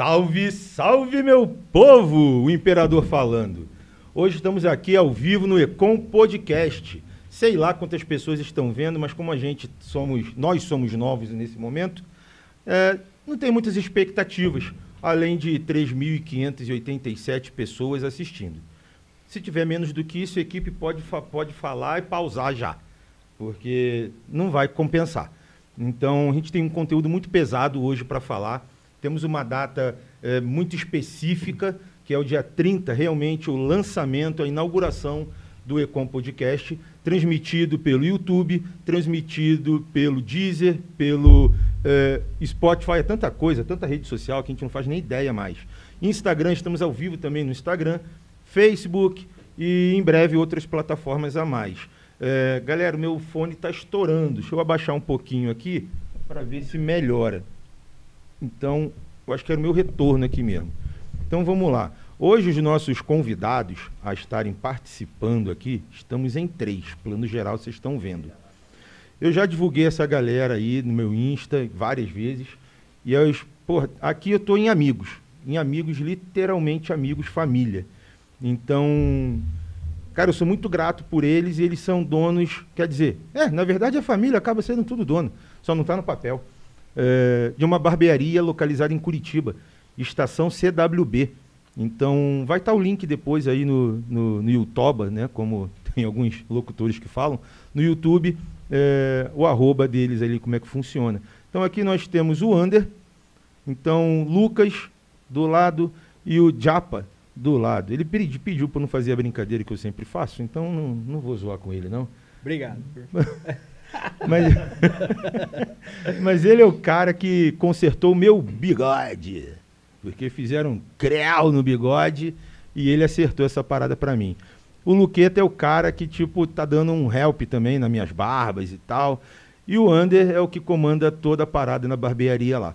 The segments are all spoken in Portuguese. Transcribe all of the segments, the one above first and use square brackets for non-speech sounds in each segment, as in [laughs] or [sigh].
Salve, salve meu povo! O imperador falando. Hoje estamos aqui ao vivo no Ecom Podcast. Sei lá quantas pessoas estão vendo, mas como a gente somos, nós somos novos nesse momento, é, não tem muitas expectativas, além de 3.587 pessoas assistindo. Se tiver menos do que isso, a equipe pode, pode falar e pausar já, porque não vai compensar. Então, a gente tem um conteúdo muito pesado hoje para falar. Temos uma data é, muito específica, que é o dia 30, realmente o lançamento, a inauguração do Ecom Podcast, transmitido pelo YouTube, transmitido pelo Deezer, pelo é, Spotify, é tanta coisa, tanta rede social que a gente não faz nem ideia mais. Instagram, estamos ao vivo também no Instagram, Facebook e em breve outras plataformas a mais. É, galera, meu fone está estourando. Deixa eu abaixar um pouquinho aqui para ver se melhora. Então, eu acho que era o meu retorno aqui mesmo. Então vamos lá. Hoje os nossos convidados a estarem participando aqui, estamos em três, plano geral vocês estão vendo. Eu já divulguei essa galera aí no meu Insta várias vezes. E eu, aqui eu estou em amigos. Em amigos, literalmente amigos, família. Então, cara, eu sou muito grato por eles e eles são donos. Quer dizer, é, na verdade a família acaba sendo tudo dono, só não está no papel. É, de uma barbearia localizada em Curitiba, estação CWB. Então, vai estar tá o link depois aí no, no, no YouTube, né? Como [laughs] tem alguns locutores que falam, no YouTube, é, o arroba deles ali, como é que funciona. Então, aqui nós temos o Under, então, Lucas do lado e o Japa do lado. Ele pedi, pediu para não fazer a brincadeira que eu sempre faço, então não, não vou zoar com ele, não. Obrigado. [laughs] mas, [laughs] mas ele é o cara que consertou o meu bigode. Porque fizeram um creu no bigode e ele acertou essa parada para mim. O Luqueta é o cara que, tipo, tá dando um help também nas minhas barbas e tal. E o Ander é o que comanda toda a parada na barbearia lá.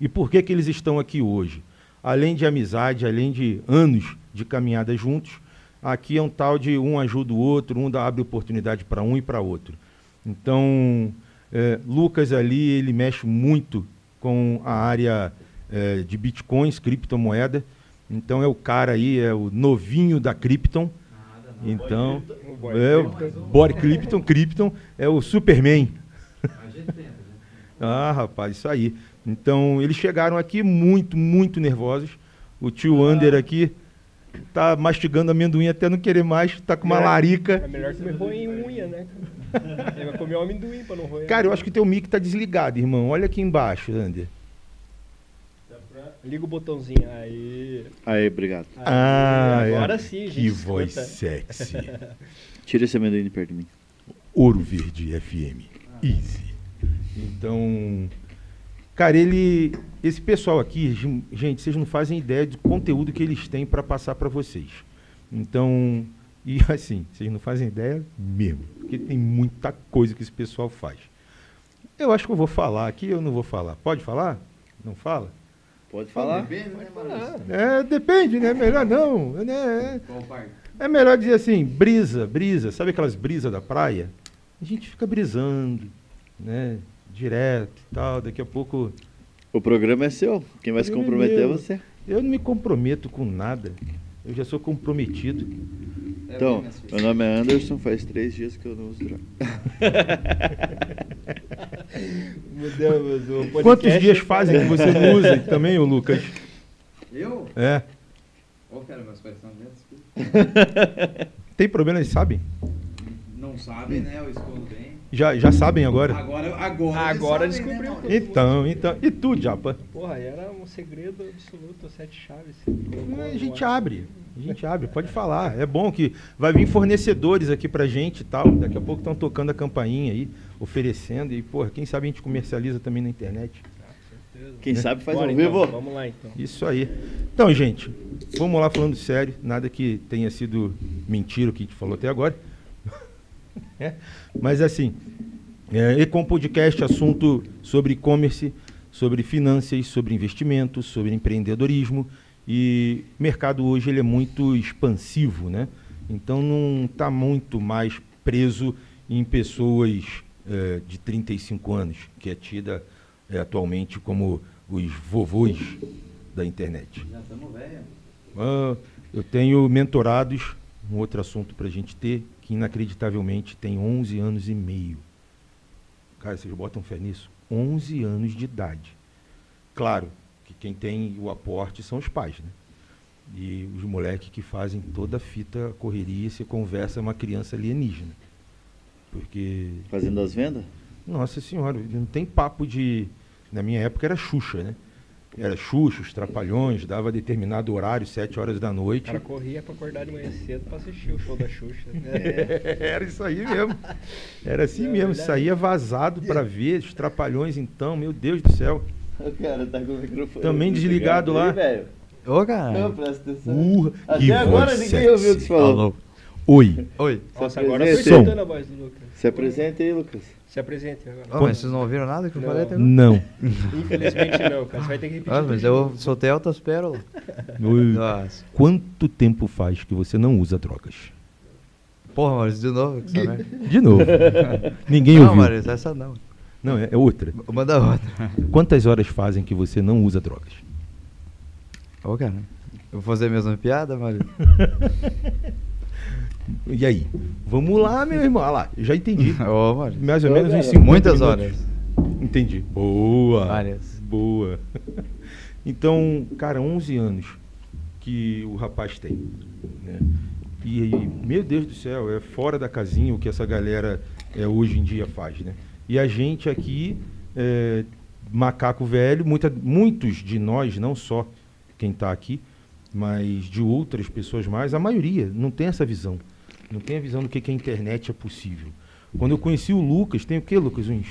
E por que que eles estão aqui hoje? Além de amizade, além de anos de caminhada juntos, aqui é um tal de um ajuda o outro, um dá, abre oportunidade para um e para outro. Então, é, Lucas ali, ele mexe muito com a área é, de bitcoins, criptomoeda. Então é o cara aí, é o novinho da Krypton. Então, é o Body Krypton, Krypton é o Superman. ah, rapaz, isso aí. Então, eles chegaram aqui muito, muito nervosos. O tio ah. Under aqui tá mastigando amendoim até não querer mais, tá com uma é, larica. É melhor que roer em unha, né? [laughs] Ele vai comer o amendoim pra não roer. Cara, eu acho que teu mic tá desligado, irmão. Olha aqui embaixo, Under. Liga o botãozinho. Aí. Aí, obrigado. Aí, ah, agora é. sim, gente. Que voz sexy. [laughs] Tira esse amendoim de perto de mim. Ouro Verde FM. Easy. Então, cara, ele. Esse pessoal aqui, gente, vocês não fazem ideia do conteúdo que eles têm para passar para vocês. Então, e [laughs] assim, vocês não fazem ideia mesmo, porque tem muita coisa que esse pessoal faz. Eu acho que eu vou falar aqui, eu não vou falar. Pode falar? Não fala? Pode falar. Depende, né, É, depende, né? Melhor não. Né? É melhor dizer assim, brisa, brisa. Sabe aquelas brisas da praia? A gente fica brisando, né? Direto e tal. Daqui a pouco. O programa é seu. Quem vai se é comprometer é, é você. Eu não me comprometo com nada. Eu já sou comprometido. É então, meu nome é Anderson, faz três dias que eu não uso droga. [laughs] Quantos dias fazem que você não usa também, o Lucas? Eu? É. Qual que era meus pais [laughs] Tem problema, eles sabem? Não sabem, né? Eu escondo bem. Já, já sabem agora? Agora, agora, agora descobriu. Né? Então, então. E tu, Japa? Porra, era um segredo absoluto, sete chaves. A gente abre. A gente abre, pode falar. É bom que vai vir fornecedores aqui pra gente e tal. Daqui a pouco estão tocando a campainha aí, oferecendo. E, porra, quem sabe a gente comercializa também na internet. Quem né? sabe faz Bora, ao vivo. Então, vamos lá então. Isso aí. Então, gente, vamos lá falando sério. Nada que tenha sido mentira o que a gente falou até agora. É. Mas assim, é, Ecom Podcast, assunto sobre e-commerce, sobre finanças, sobre investimentos, sobre empreendedorismo. E o mercado hoje ele é muito expansivo, né? Então não está muito mais preso em pessoas é, de 35 anos, que é tida é, atualmente como os vovôs da internet. Já estamos velho. Ah, eu tenho mentorados, um outro assunto para a gente ter, que inacreditavelmente tem 11 anos e meio. Cara, vocês botam fé nisso? 11 anos de idade. Claro que quem tem o aporte são os pais, né? E os moleques que fazem toda a fita, correria, se conversa uma criança alienígena. Porque Fazendo as vendas? nossa senhora, não tem papo de. Na minha época era Xuxa, né? Era Xuxa, os Trapalhões, dava determinado horário, sete horas da O noite. cara corria pra acordar de manhã cedo pra assistir o show da Xuxa. [laughs] É. Era isso aí mesmo. Era assim É mesmo. verdade. Saía vazado pra ver os Trapalhões, então, meu Deus do céu. O cara tá com o microfone. Também desligado lá. Aí. Ô, cara. Não, presta atenção. Urra, Até agora ninguém ouviu o que você falou. Oi. Oi. Nossa, Se agora apresente. foi Som. escutando a voz do Lucas. Se apresenta aí, Lucas. Se apresente agora. Ô, mas vocês não ouviram nada que eu Não. falei até agora? Não. [laughs] Infelizmente não, cara. Você vai ter que repetir. Ah, mas eu soltei altas pérolas. [laughs] Oi. Nossa. Quanto tempo faz que você não usa drogas? Porra, Maurício, de novo. [laughs] De novo. Ninguém Não, ouviu. Maurício, essa não. Não, é, é outra. Manda outra. Quantas horas fazem que você não usa drogas? Ô, cara. Eu vou fazer a mesma piada, Maurício? E aí? Vamos lá, meu irmão. Ah lá, eu já entendi. [laughs] Maurício. Mais ou menos uns 50 Muitas minutos. horas. Entendi. Boa. Várias. Boa. [laughs] Então, cara, 11 anos que o rapaz tem. Né? E, e, meu Deus do céu, é fora da casinha o que essa galera é, hoje em dia faz, né? E a gente aqui, é, macaco velho, muita, muitos de nós, não só quem está aqui, mas de outras pessoas mais, a maioria não tem essa visão. Não tem a visão do que, que a internet é possível. Quando eu conheci o Lucas, tem o quê, Lucas? Uns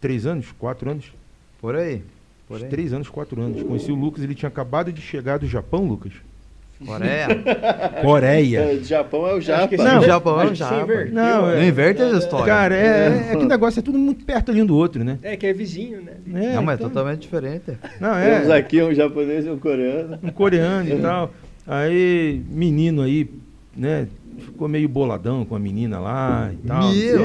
três anos? Quatro anos? Por aí. Por Uns aí. três anos, quatro anos. Conheci o Lucas, ele tinha acabado de chegar do Japão, Lucas. Coreia. [laughs] Coreia. É, o Japão é o Japa. que Não. sim, Japão, acho que Japa. Não, é- Não inverte as histórias. Cara, é, é que o negócio é tudo muito perto ali um do outro, né? É, que é vizinho, né? É, não, mas é então- totalmente diferente. Não, Temos é. aqui um japonês e um coreano. Um coreano e [laughs] tal. Aí, menino aí, né? Ficou meio boladão com a menina lá e tal. Meu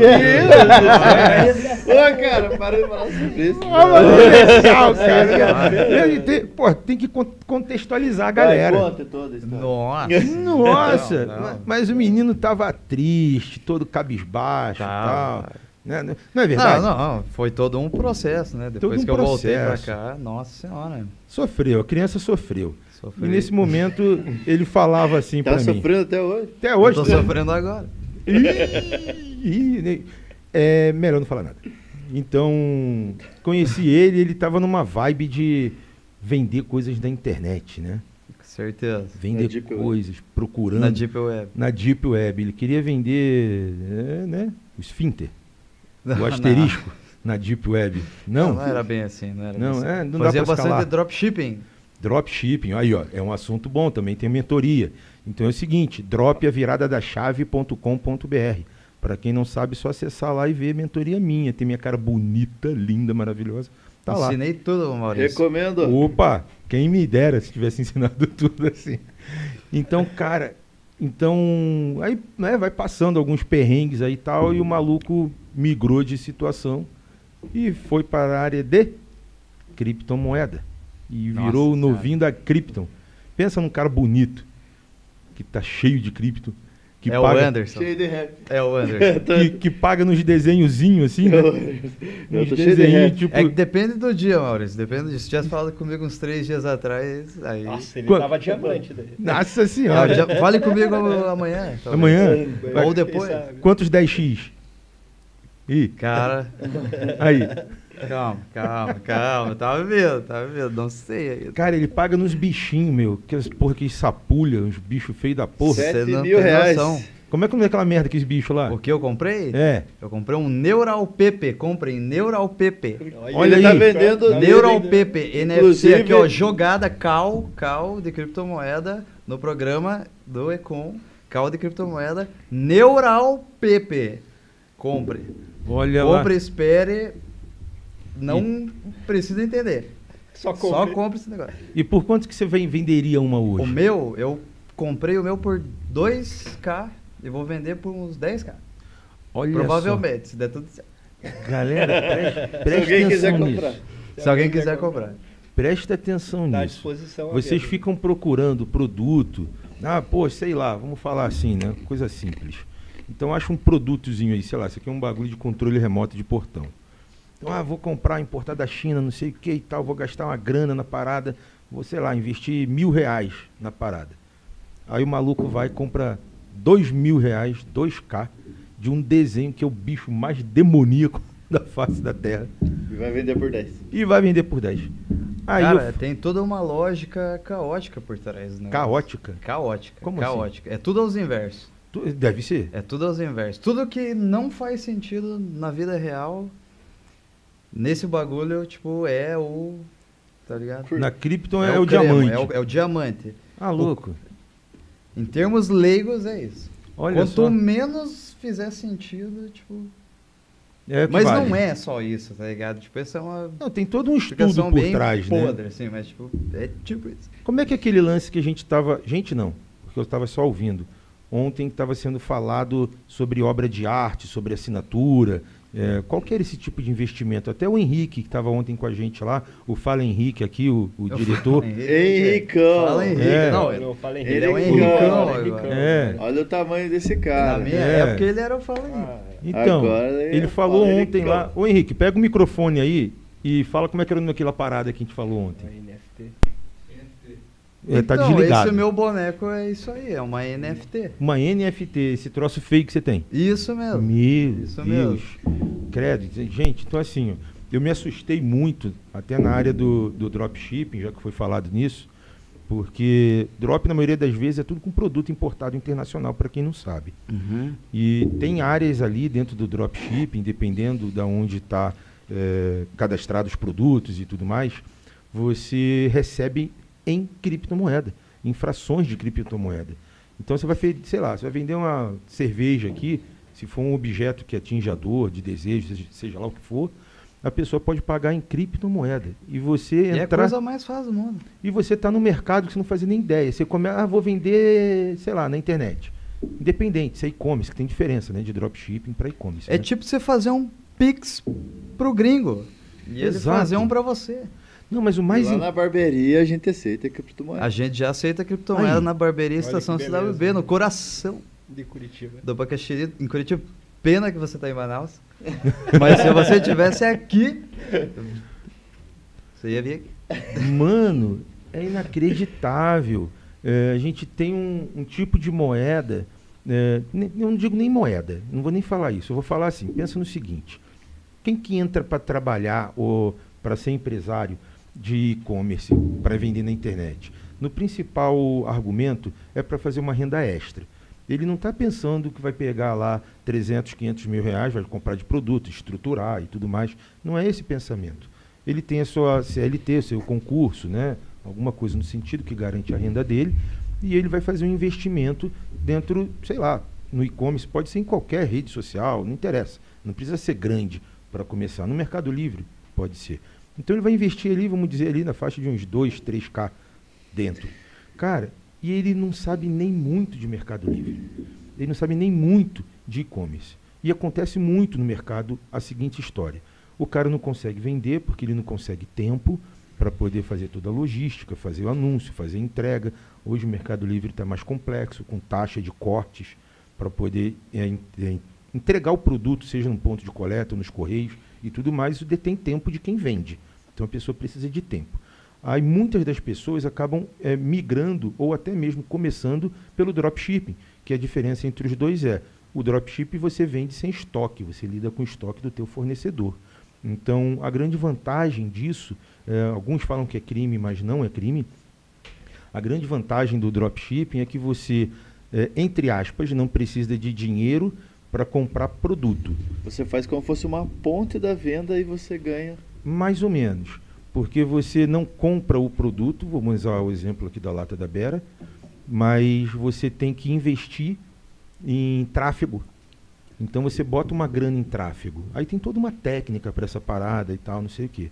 Ô, cara, para de falar sobre isso. Ah, mas é legal, cara. Ele tem, pô, tem que con- contextualizar a galera. Vai, conta toda a. Nossa. Nossa, Não, não. mas o menino tava triste, todo cabisbaixo e Tava. tal. Né? Não é verdade? Não, não, foi todo um processo, né? Depois um que eu voltei pra processo. cá, nossa senhora. Sofreu, a criança sofreu. Sofri. E nesse momento ele falava assim Tá pra mim. sofrendo até hoje? Até Eu hoje. tô sofrendo agora. Ih, ih, né? é melhor não falar nada. Então, conheci ele, ele tava numa vibe de vender coisas da internet, né? Com certeza. Vender Na Deep Web. coisas, procurando. Na Deep Web. na Deep Web. Ele queria vender, é, né? O esfínter, [laughs] o Não, asterisco na Deep Web. Não, Não, não era bem assim, não era Não, bem assim. é, não dá Fazia pra bastante dropshipping. Dropshipping. Aí, ó, é um assunto bom, também tem mentoria. Então é o seguinte, drop a virada da chave.com.br. Para quem não sabe, é só acessar lá e ver mentoria minha. Tem minha cara bonita, linda, maravilhosa. Tá lá. Ensinei tudo, Maurício. Recomendo. Opa, quem me dera se tivesse ensinado [laughs] tudo assim. Então, cara, então aí né, vai passando alguns perrengues aí e tal, e o maluco migrou de situação e foi para a área de criptomoeda. E Nossa virou o novinho da Krypton. Pensa num cara bonito, que tá cheio de cripto, que, é o paga, Anderson. Cheio de rap. É o Anderson. [laughs] que, que paga nos desenhozinhos assim, né? [laughs] Eu Nos tô cheio de tipo, É que depende do dia, Maurício. Depende disso. Se tivesse falado comigo uns três dias atrás, aí. Nossa, ele Quando- tava diamante daí. Nossa senhora. já- fale comigo amanhã. talvez. Amanhã? Ou depois. Quantos 10x? Ih, Cara, aí. Calma, calma, calma. Tava vendo, tava vendo. Não sei ainda. Cara, ele paga nos bichinhos, meu. Aquelas porra que sapulha, uns bichos feios da porra. Sete Você não mil reais. noção. Como é que não é aquela merda aqueles bichos lá? O que eu comprei? É. Eu comprei um Neural PP. Comprei Neural PP. Olha ele tá aí. vendendo. Tá Neural vendendo. PP, NFC Inclusive- aqui, ó, jogada cal, cal de criptomoeda no programa do Econ, cal de criptomoeda, Neural PP. Compre. Olha lá. Compre, espere, não precisa entender. Só Só compre. compre esse negócio. E por quanto que você vem- venderia uma O hoje? meu, eu comprei o meu por 2k e vou vender por uns 10k. Olha Provavelmente, se der tudo certo. só. Galera, [laughs] preste, Se preste alguém quiser atenção comprar. nisso. Se alguém quiser comprar. presta atenção Tá nisso. Vocês ficam procurando produto. Ah, pô, sei lá, vamos falar assim, né? Coisa simples. Então acha um produtozinho aí, sei lá, isso aqui é um bagulho de controle remoto de portão. Então, ah, vou comprar, importar da China, não sei o que e tal, vou gastar uma grana na parada, vou, sei lá, investir mil reais na parada. Aí o maluco vai e compra dois mil reais, 2K, de um desenho que é o bicho mais demoníaco [laughs] da face da Terra. E vai vender por 10. E vai vender por 10. Aí Cara, eu, tem toda uma lógica caótica por trás, né? caótica. Caótica. Como caótica. É tudo aos inversos. Tu- Deve ser. É tudo aos inversos. Tudo que não faz sentido na vida real, nesse bagulho, tipo, é o. Tá ligado? Na Krypton é, o, cremo, diamante. É o, é o diamante. Ah, louco. Em termos leigos, é isso. Olha Quanto só. menos fizer sentido, tipo. É o que Mas vale. não é só isso, tá ligado? Tipo, isso é uma Não, tem todo um estudo por bem trás, né? podre, assim, mas tipo, é tipo isso. Como é que é aquele lance que a gente tava. Gente, não, porque eu estava só ouvindo. Ontem estava sendo falado sobre obra de arte, sobre assinatura. É, qual que era esse tipo de investimento? Até o Henrique, que estava ontem com a gente lá, o Fala Henrique aqui, o, o diretor. Henricão. Fala Henrique. É. Não, Não, fala Ele é um Henrique. Henricão, Henricão, agora. É. Olha o tamanho desse na cara. minha É. época ele era o Fala Henrique. Ah, Então, Agora ele ele falou fala ontem Henricão. lá. Ô Henrique, pega o microfone aí e fala como é que era naquela parada que a gente falou ontem. É, tá então, desligado. esse meu boneco é isso aí, é uma NFT. Uma NFT, esse troço feio que você tem. Isso mesmo. Meu Isso Deus. Credo. Gente, então assim, eu me assustei muito, até na área do, do dropshipping, já que foi falado nisso, porque drop, na maioria das vezes, é tudo com produto importado internacional, para quem não sabe. Uhum. E tem áreas ali dentro do dropshipping, dependendo de onde está cadastrado os produtos e tudo mais, você recebe em criptomoeda, em frações de criptomoeda. Então você vai, sei lá, você vai vender uma cerveja aqui, se for um objeto que atinge a dor, de desejo, seja, lá o que for, a pessoa pode pagar em criptomoeda. E você E é a entrar coisa mais fácil do mundo. e você está no mercado que você não fazia nem ideia. Você come, ah, vou vender, sei lá, na internet. Independente, isso é e-commerce, que tem diferença, né, de dropshipping para e-commerce. É né? tipo você fazer um Pix pro gringo. E ele Exato. fazer um pra você. Não, mas o mais Lá in- na barbearia a gente aceita criptomoeda. A gente já aceita criptomoeda Aí. na barbearia Estação. CWB, no coração De Curitiba. do Abacaxiri, em Curitiba. Pena que você tá em Manaus. [laughs] Mas se você tivesse aqui, você ia vir aqui. Mano, é inacreditável. É, a gente tem um, um tipo de moeda. é, eu não digo nem moeda, não vou nem falar isso. Eu vou falar assim: pensa no seguinte: quem que entra para trabalhar ou para ser empresário de e-commerce, para vender na internet? No principal argumento é para fazer uma renda extra. Ele não está pensando que vai pegar lá 300, 500 mil reais, vai comprar de produto, estruturar e tudo mais. Não é esse pensamento. Ele tem a sua CLT, seu concurso, né? alguma coisa no sentido que garante a renda dele, e ele vai fazer um investimento dentro, sei lá, no e-commerce, pode ser em qualquer rede social, não interessa. Não precisa ser grande para começar. No Mercado Livre, pode ser. Então ele vai investir ali, vamos dizer, ali na faixa de uns 2, 3K dentro. Cara, e ele não sabe nem muito de Mercado Livre. Ele não sabe nem muito de e-commerce. E acontece muito no mercado a seguinte história. O cara não consegue vender porque ele não consegue tempo para poder fazer toda a logística, fazer o anúncio, fazer a entrega. Hoje o Mercado Livre está mais complexo, com taxa de cortes para poder é, é, entregar o produto, seja no ponto de coleta, nos correios e tudo mais. Isso detém tempo de quem vende. Então a pessoa precisa de tempo. Aí muitas das pessoas acabam eh, migrando ou até mesmo começando pelo dropshipping, que a diferença entre os dois é o dropshipping você vende sem estoque, você lida com o estoque do teu fornecedor. Então a grande vantagem disso, eh, alguns falam que é crime, mas não é crime. A grande vantagem do dropshipping é que você, eh, entre aspas, não precisa de dinheiro para comprar produto. Você faz como fosse uma ponte da venda e você ganha. Mais ou menos. Porque você não compra o produto, vamos usar o exemplo aqui da lata da Bera, mas você tem que investir em tráfego. Então você bota uma grana em tráfego. Aí tem toda uma técnica para essa parada e tal, não sei o quê.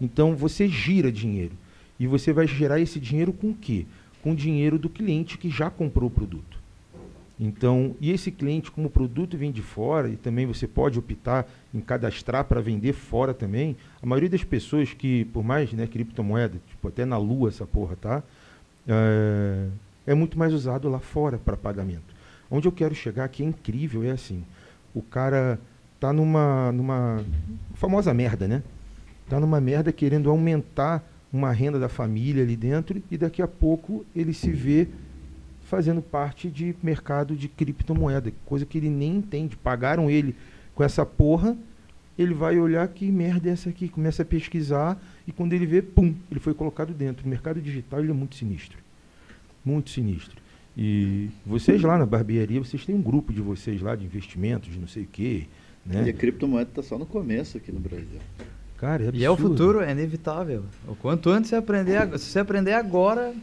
Então você gira dinheiro. E você vai gerar esse dinheiro com o quê? Com o dinheiro do cliente que já comprou o produto. Então, e esse cliente, como o produto vem de fora, e também você pode optar em cadastrar para vender fora também, a maioria das pessoas que, por mais né, criptomoeda, tipo, até na lua essa porra, tá? É, é muito mais usado lá fora para pagamento. Onde eu quero chegar, que é incrível, é assim, o cara tá numa, numa famosa merda, né? Tá numa merda querendo aumentar uma renda da família ali dentro e daqui a pouco ele se vê fazendo parte de mercado de criptomoeda, coisa que ele nem entende. Pagaram ele com essa porra, ele vai olhar que merda é essa aqui, começa a pesquisar e quando ele vê, pum, ele foi colocado dentro. O mercado digital ele é muito sinistro. Muito sinistro. E vocês lá na barbearia, vocês têm um grupo de vocês lá de investimentos, de não sei o quê. Né? E a criptomoeda está só no começo aqui no Brasil. Cara, é E é o absurdo. futuro, é inevitável. O quanto antes você aprender, se você aprender agora,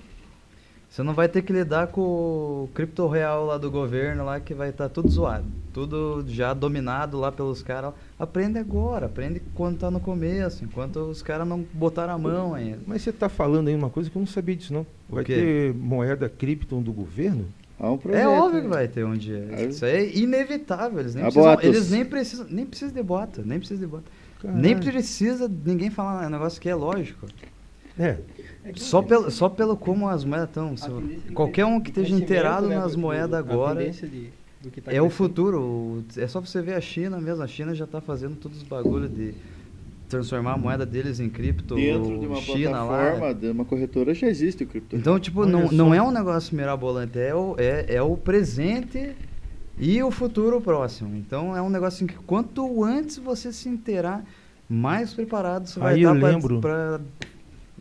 você não vai ter que lidar com o cripto real lá do governo lá que vai estar tudo zoado, tudo já dominado lá pelos caras. Aprende agora, aprende quando tá no começo, enquanto os caras não botaram a mão ainda. Mas você está falando aí uma coisa que eu não sabia disso, não. Vai ter moeda cripto do governo? Há um projeto. É óbvio que né? vai ter um dia. Aí- Isso aí é inevitável. Eles nem, precisam, boatos. eles nem precisam, nem precisam de bota, nem precisam de bota. Nem Caralho. precisa ninguém falar é um negócio que é lógico. É, Só pelo, só pelo como as moedas estão. Qualquer um que esteja do inteirado né, nas moedas agora de- do que tá é o futuro. É só você ver a China mesmo. A China já está fazendo todos os bagulhos de transformar a moeda deles em cripto. Dentro de uma China plataforma, lá. de uma corretora, já existe o cripto. Então, tipo, Olha não, só. não é um negócio mirabolante, é o, é, é o presente e o futuro próximo. Então, é um negócio em que quanto antes você se inteirar, mais preparado você vai Aí eu estar lembro- para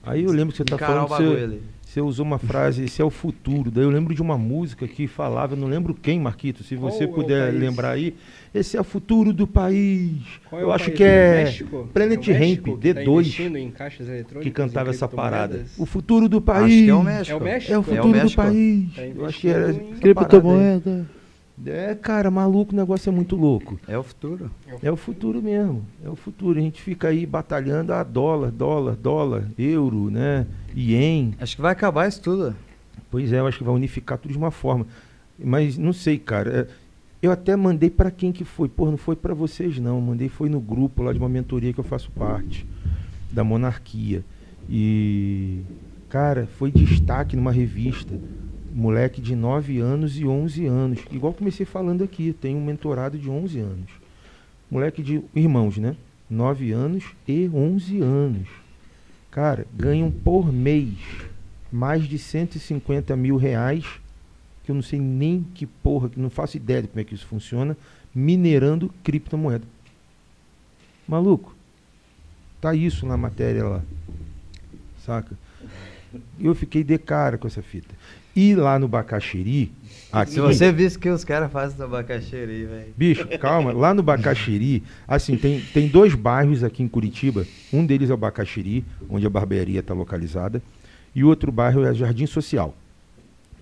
aí eu lembro que você encarar o falando você, ali. você usou uma frase, esse é o futuro. Daí eu lembro de uma música que falava, eu não lembro quem, Marquito, se Qual você é o puder país? lembrar aí, esse é o futuro do país. Qual é eu o acho país? que é México? Planet É Ramp, que tá D2, investindo em caixas eletrônicas, que cantava essa parada. O futuro do país. Acho que é o México. É o México? É o É o futuro do país. Tá eu acho que era Criptomoeda. É, cara, maluco, o negócio é muito louco. É o futuro. É o futuro mesmo. É o futuro. A gente fica aí batalhando a dólar, dólar, dólar, euro, né? Ien. Acho que vai acabar isso tudo. Pois é, eu acho que vai unificar tudo de uma forma. Mas não sei, cara. é, Eu até mandei pra quem que foi. Pô, não foi pra vocês não. Mandei foi no grupo lá de uma mentoria que eu faço parte da monarquia. E cara, foi destaque numa revista. Moleque de 9 anos e 11 anos. Igual comecei falando aqui, tem um mentorado de 11 anos. Moleque de irmãos, né? 9 anos e 11 anos. Cara, ganham por mês mais de 150 mil reais, que eu não sei nem que porra, que não faço ideia de como é que isso funciona, minerando criptomoeda. Maluco, tá isso na matéria lá. Saca? Eu fiquei de cara com essa fita. E lá no Bacaxiri, aqui, Se você visse que os caras fazem do abacaxi aí, velho. Bicho, calma. Lá no Bacaxiri, assim, tem, tem dois bairros aqui em Curitiba. Um deles é o Bacaxiri, onde a barbearia está localizada. E o outro bairro é Jardim Social.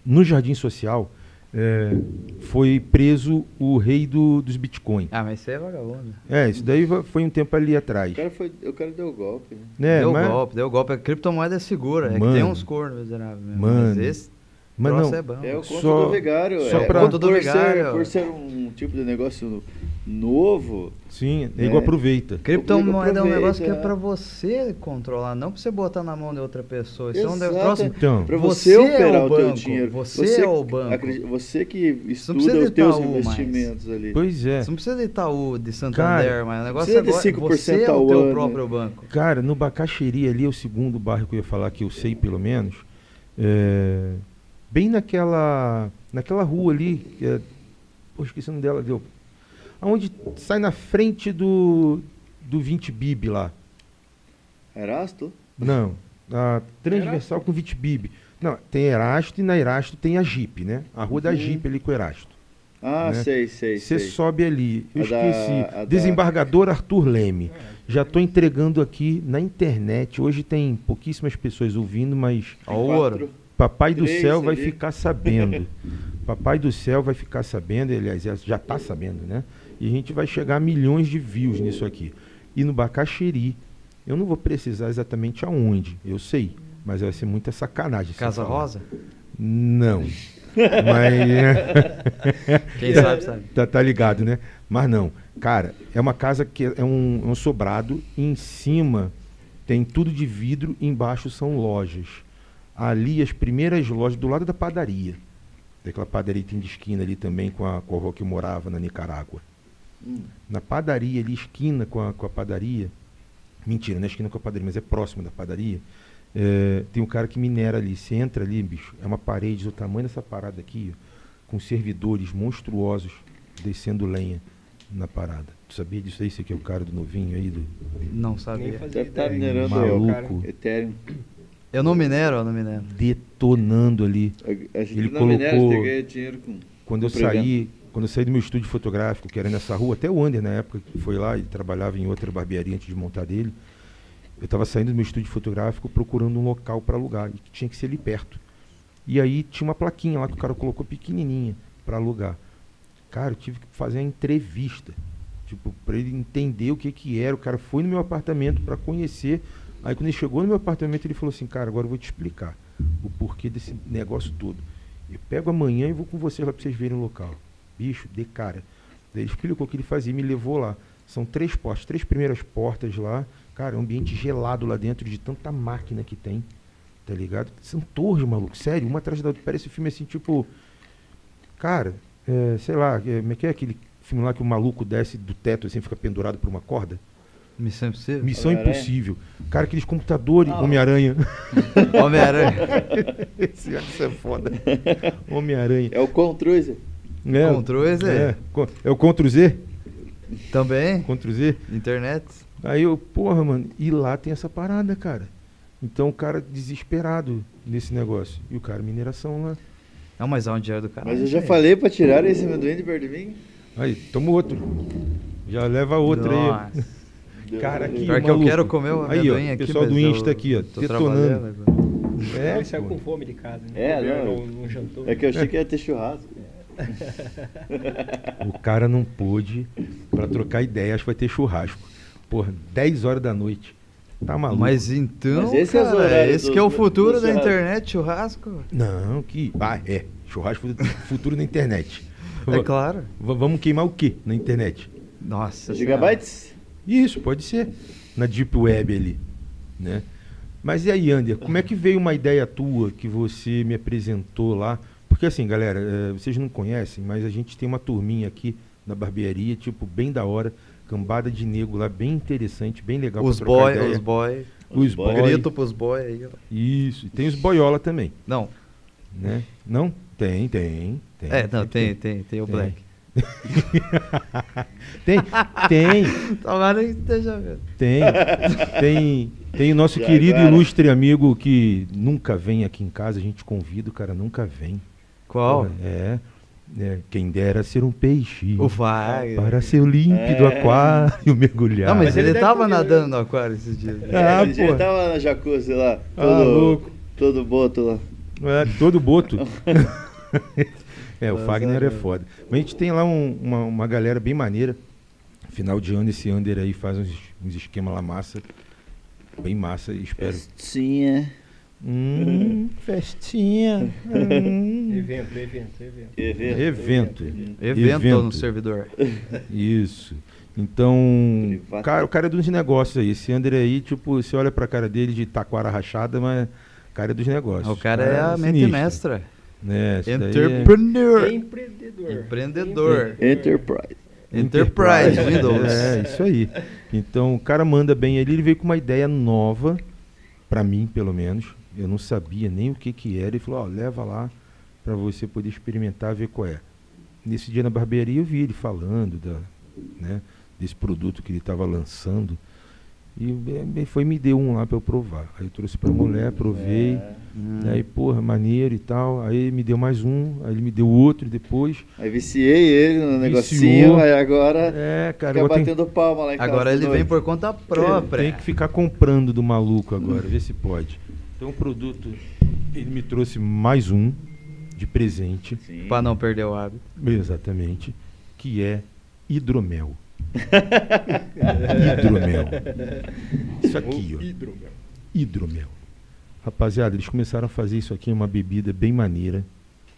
No Jardim Social, é, foi preso o rei do- dos Bitcoin. Ah, mas isso aí é vagabundo. É, isso daí foi um tempo ali O atrás. cara, foi, o cara deu golpe, né? É, deu mas, golpe, deu golpe. A criptomoeda é segura. É que Mano. tem uns cornos miseráveis mesmo. Mano. Mas esse mas não, é bom. É o conto Só- do vigário. só é, pra- por, Conto do por vigário. Ser, por ser um tipo de negócio novo, sim, É. nego aproveita. Criptomoeda é um negócio que é é. pra você controlar, não pra você botar na mão de outra pessoa. Isso é um negócio. Então, para Você você, é operar o o, teu banco, dinheiro. você é o banco. acredita- você que precisa estuda de os teus Itaú mais. investimentos ali. pois é. Você não precisa de Itaú, de Santander, Cara, mas o negócio precisa de agora 5% você é o teu ano. próprio banco. Cara, no Bacaxeri ali é o segundo bairro que eu ia falar que eu sei pelo menos. É, bem naquela naquela rua ali, é, pô, esqueci o nome dela, deu. Aonde sai na frente do do 20 Bib lá. Erasto? Não, a transversal com 20 Bib. Não, tem Erasto e na Erasto tem a Jeep, né? A rua da Uhum. Jeep ali com o Erasto. Ah, Né? sei, sei, Você sobe ali. Eu A da- esqueci. a da- Desembargador Arthur Leme. Já estou entregando aqui na internet. Hoje tem pouquíssimas pessoas ouvindo, mas o ouro. Quatro. Papai do Três céu vai ficar sabendo. [laughs] Papai do céu vai ficar sabendo, aliás, já está sabendo, né? E a gente vai chegar a milhões de views nisso aqui. E no Bacaxeri, eu não vou precisar exatamente aonde, eu sei, mas vai ser muita sacanagem. Casa falar. Rosa? Não. [laughs] Mas. [laughs] Quem sabe, sabe. Tá, tá ligado, né? Mas não. Cara, é uma casa que é um, é um sobrado. e em cima tem tudo de vidro. e embaixo são lojas. Ali, as primeiras lojas, do lado da padaria. Daquela padaria que tem de esquina ali também com a, com a rua que eu morava na Nicarágua. Hum. Na padaria ali, esquina com a, com a padaria. Mentira, não é esquina com a padaria, mas é próximo da padaria. é, tem um cara que minera ali. Você entra ali, bicho, é uma parede do tamanho dessa parada aqui, ó, com servidores monstruosos descendo lenha na parada. Tu sabia disso aí? Você que é o cara do novinho aí? Do... Não Nem sabia. Deve estar ideia. minerando Maluco. Ethereum. Eu não minero, eu não minero. Detonando ali. A, a gente Ele não minera, a gente colocou- ganha dinheiro com. Quando eu saí, quando eu saí do meu estúdio fotográfico, que era nessa rua, até o Ander na época que foi lá e trabalhava em outra barbearia antes de montar dele, eu estava saindo do meu estúdio fotográfico procurando um local para alugar e que tinha que ser ali perto. E aí tinha uma plaquinha lá que o cara colocou pequenininha para alugar. Cara, eu tive que fazer uma entrevista, tipo, para ele entender o que que era. O cara foi no meu apartamento para conhecer. Aí quando ele chegou no meu apartamento, ele falou assim: "Cara, agora eu vou te explicar o porquê desse negócio todo. Eu pego amanhã e vou com vocês lá para vocês verem o local. Bicho, de cara. Daí ele explicou o que ele fazia e me levou lá. São três portas, três primeiras portas lá. Cara, é um ambiente gelado lá dentro de tanta máquina que tem. Tá ligado? São torres, maluco. Sério, uma atrás da outra. Parece filme assim, tipo. Cara, é, sei lá, é, como é que é aquele filme lá que o maluco desce do teto assim, fica pendurado por uma corda? Missão Impossível? Missão Homem-Aranha? Impossível. Cara, aqueles computadores, Ah, Homem-Aranha. [laughs] Homem-Aranha. [laughs] Esse é foda. Homem-Aranha. É o Contruiser. É, Ctrl Z. É, é o Ctrl Z? Também. Ctrl Z? Internet. Aí eu, porra, mano, e lá tem essa parada, cara. Então o cara desesperado nesse negócio. E o cara, mineração lá. Não, mas é um dinheiro do cara. Mas eu já falei pra tirar esse amendoim de perto de mim. Aí, toma outro. Já leva outra aí. Cara, aqui, Pior que eu quero comer o Aí, ó, aqui, pessoal do eu Insta aqui, ó, tô detonando. trabalhando agora. É, Ele saiu com fome de casa, né? É, não. não, não jantou. É que eu achei que ia ter churrasco. [laughs] O cara não pôde, pra trocar ideia, acho que vai ter churrasco. Porra, 10 horas da noite. Tá maluco? Mas então, Mas esse é cara, horários esse do- que é o futuro da internet, churrasco. Não, que. Ah, é. Churrasco do futuro na internet. É claro. va- Vamos queimar o quê na internet? Nossa. Gigabytes? Isso, pode ser. Na Deep Web ali, né? Mas e aí, Ander, como é que veio uma ideia tua que você me apresentou lá? Porque assim, galera, eh, vocês não conhecem, mas a gente tem uma turminha aqui na barbearia, tipo, bem da hora, cambada de nego lá, bem interessante, bem legal Os boy, ideia. os boy. Os boy. Grito pros boy aí. Isso, e tem os boiola também, Não. né? Não? Tem, tem, tem. É, não, sempre tem, tem, tem o Tem. Black. [laughs] Tem, tem, Tomara que esteja vendo. tem, tem, tem o nosso E querido agora? ilustre amigo que nunca vem aqui em casa, a gente convida, o cara nunca vem. Qual? É, é, quem dera ser um peixe. O Wagner. Para ser límpido É. aquário mergulhar. Não, mas, Mas ele, ele deve tava né? nadando no aquário esses dias. Ah, ele, ele pô. tava na jacuzzi lá. Ah, Todo, louco. todo boto lá. É, todo boto. [laughs] é, o Mas, Fagner é, é foda. Mas a gente tem lá um- uma, uma galera bem maneira. Final de ano, esse Under aí faz uns, uns esquemas lá massa. Bem massa, e espero. Festinha. Hum, festinha. Hum. Evento, evento, evento. Evento. Evento. Evento, Evento. no servidor. Isso. Então, cara, o cara é dos negócios aí. Esse Under aí, tipo, você olha pra cara dele de taquara rachada, mas o cara é dos negócios. O cara é a mente sinistro. mestra. Né, é- Entrepreneur. Empreendedor. Empreendedor. Enterprise. Enterprise, Windows. É, isso aí. Então, o cara manda bem ali, ele veio com uma ideia nova, pra mim, pelo menos. Eu não sabia nem o que que era. Ele falou, ó, leva lá pra você poder experimentar, ver qual é. Nesse dia na barbearia eu vi ele falando da, né, desse produto que ele estava lançando. E eh, foi e me deu um lá pra eu provar. Aí eu trouxe pra mulher, provei. É. Hum. Aí, porra, maneiro e tal. Aí me deu mais um, aí ele me deu outro depois. Aí viciei ele no Viciou. negocinho, aí agora É, cara, fica agora tem, batendo palma lá em casa. Agora de ele vem por conta própria. Tem que ficar comprando do maluco agora, ver se pode. Então o produto, ele me trouxe mais um de presente, Sim. Pra não perder o hábito. exatamente, que é hidromel. [laughs] hidromel. Isso aqui, ó. Hidromel. Hidromel. Rapaziada, eles começaram a fazer isso aqui, uma bebida bem maneira.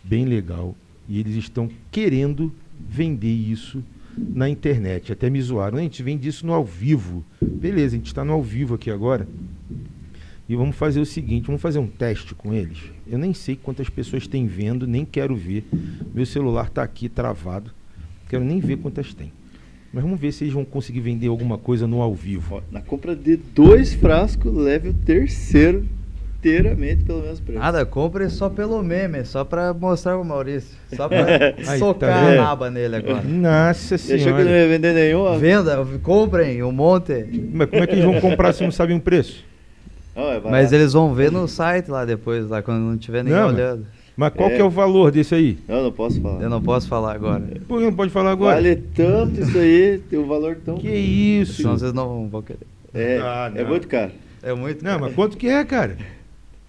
bem legal. E eles estão querendo vender isso na internet. Até me zoaram. A gente vende isso no ao vivo. Beleza, a gente está no ao vivo aqui agora. E vamos fazer o seguinte, vamos fazer um teste com eles. Eu nem sei quantas pessoas têm vendo, nem quero ver. Meu celular está aqui travado. Quero nem ver quantas tem. Mas vamos ver se eles vão conseguir vender alguma coisa no ao vivo. Ó, Na compra de dois frascos, leve o terceiro inteiramente pelo mesmo preço. Nada, compre só pelo meme, só pra mostrar pro Maurício. Só pra [laughs] Aí, socar tá a naba nele agora. Nossa Você achou que não senhora. ia vender nenhum? ó? Venda, comprem um monte. Mas como é que eles vão comprar se não sabem o preço? Ó, é Mas eles vão ver no site lá depois, lá quando não tiver ninguém Não, olhando. Mas qual É. que é o valor desse aí? Não, não posso falar. Eu não posso falar agora. Por que não pode falar agora? Vale tanto isso aí, tem um valor tão... Que isso? Senão vocês não vão querer. É, Ah, é muito caro. É muito. Não, caro. mas quanto que é, cara?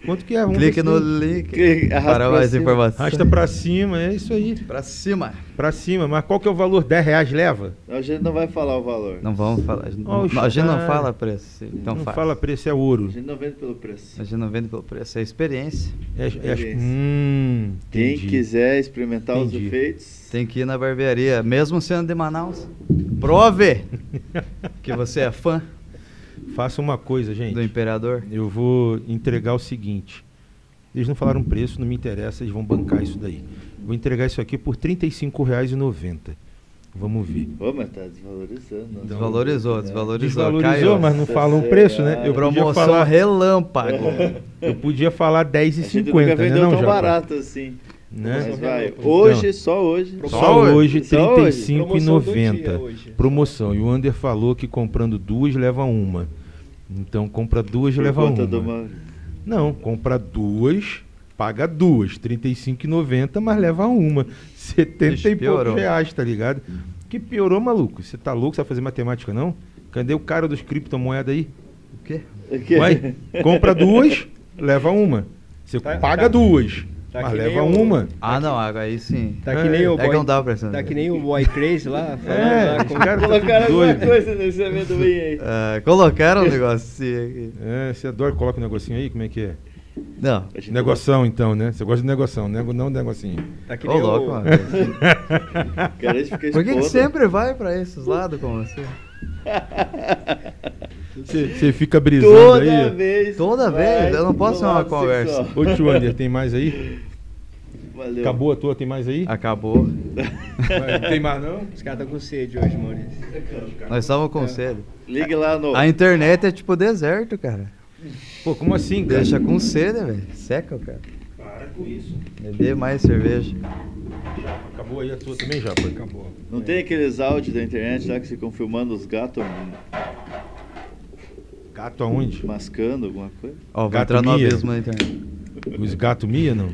Quanto que é? Vamos Clique no link para mais cima. informações. Arrasta pra cima, é isso aí. Pra cima. Pra cima. Mas qual que é o valor? 10 reais leva? A gente não vai falar o valor. Não vamos falar. A gente, não- Oxe, a gente não cara. fala preço. Então não faz. fala preço, é ouro. A gente não vende pelo preço. A gente não vende pelo preço, é experiência. É, é, Experiência. hum, Quem quiser experimentar os Entendi. efeitos, Tem que ir na barbearia, mesmo sendo de Manaus. Prove [laughs] que você é fã Faça uma coisa, gente. do Imperador. Eu vou entregar o seguinte. Eles não falaram preço, não me interessa, eles vão bancar isso daí. Vou entregar isso aqui por R$ 35,90. Vamos ver. Ô, mas tá desvalorizando. né? Desvalorizou, desvalorizou. Desvalorizou, Caiu. mas não falam o preço, né? Eu podia Promoção falar, relâmpago. [laughs] eu podia falar A gente nunca 10,50, né? vendeu Não, tão Japa? barato assim. Né? Mas vai, Então. hoje, só hoje. Só hoje, R$ Só hoje. Promoção do 35,90. dia hoje. Promoção. E o Ander falou que comprando duas leva uma. Então compra duas Por leva conta uma. Não, compra duas, paga duas, R$ 35,90, mas leva uma. 70 Ixi, e poucos reais, tá ligado? Que piorou, maluco. Você tá louco? Você vai fazer matemática, não? Cadê o cara dos criptomoedas aí? O quê? Aqui. Vai, compra duas, leva uma. Você Tá- paga tá- duas, tá mas leva o- uma. Ah, não, aí sim. Tá que nem o É que boy, não dava pressão. tá que nem o boy crazy lá, falando [laughs] É, lá esse com- cara tá Colocaram tudo alguma coisa nesse amendoim aí. Ah, colocaram um negocinho aqui. [laughs] É, você adora, coloca um negocinho aí, como é que é? Não. Negoção, então, né? Você gosta de negoção, nego- não negocinho. Tá que nem louco, o, mano. [laughs] Cara, a gente fica Por que, que sempre vai pra esses lados com você? Você fica brisando Toda aí. vez. Toda vez? Eu não posso ser uma conversa. sexual. Ô tio Ander, tem mais aí? Valeu. Acabou a tua, tem mais aí? Acabou. Mas Tem mais não? Os caras estão com sede hoje, Maurício. Nós estamos com sede. Ligue lá no. A internet é tipo deserto, cara. Pô, como assim, cara? Deixa com sede, velho. Seca, cara. Para com isso. Beber mais cerveja. Acabou aí a tua também, Japa? Acabou. Não tem aqueles áudios da internet lá que ficam filmando os gatos Gato aonde? mascando alguma coisa? Ó, vai Gato entrar no Mia. abismo na internet. Os gatos Mia, não?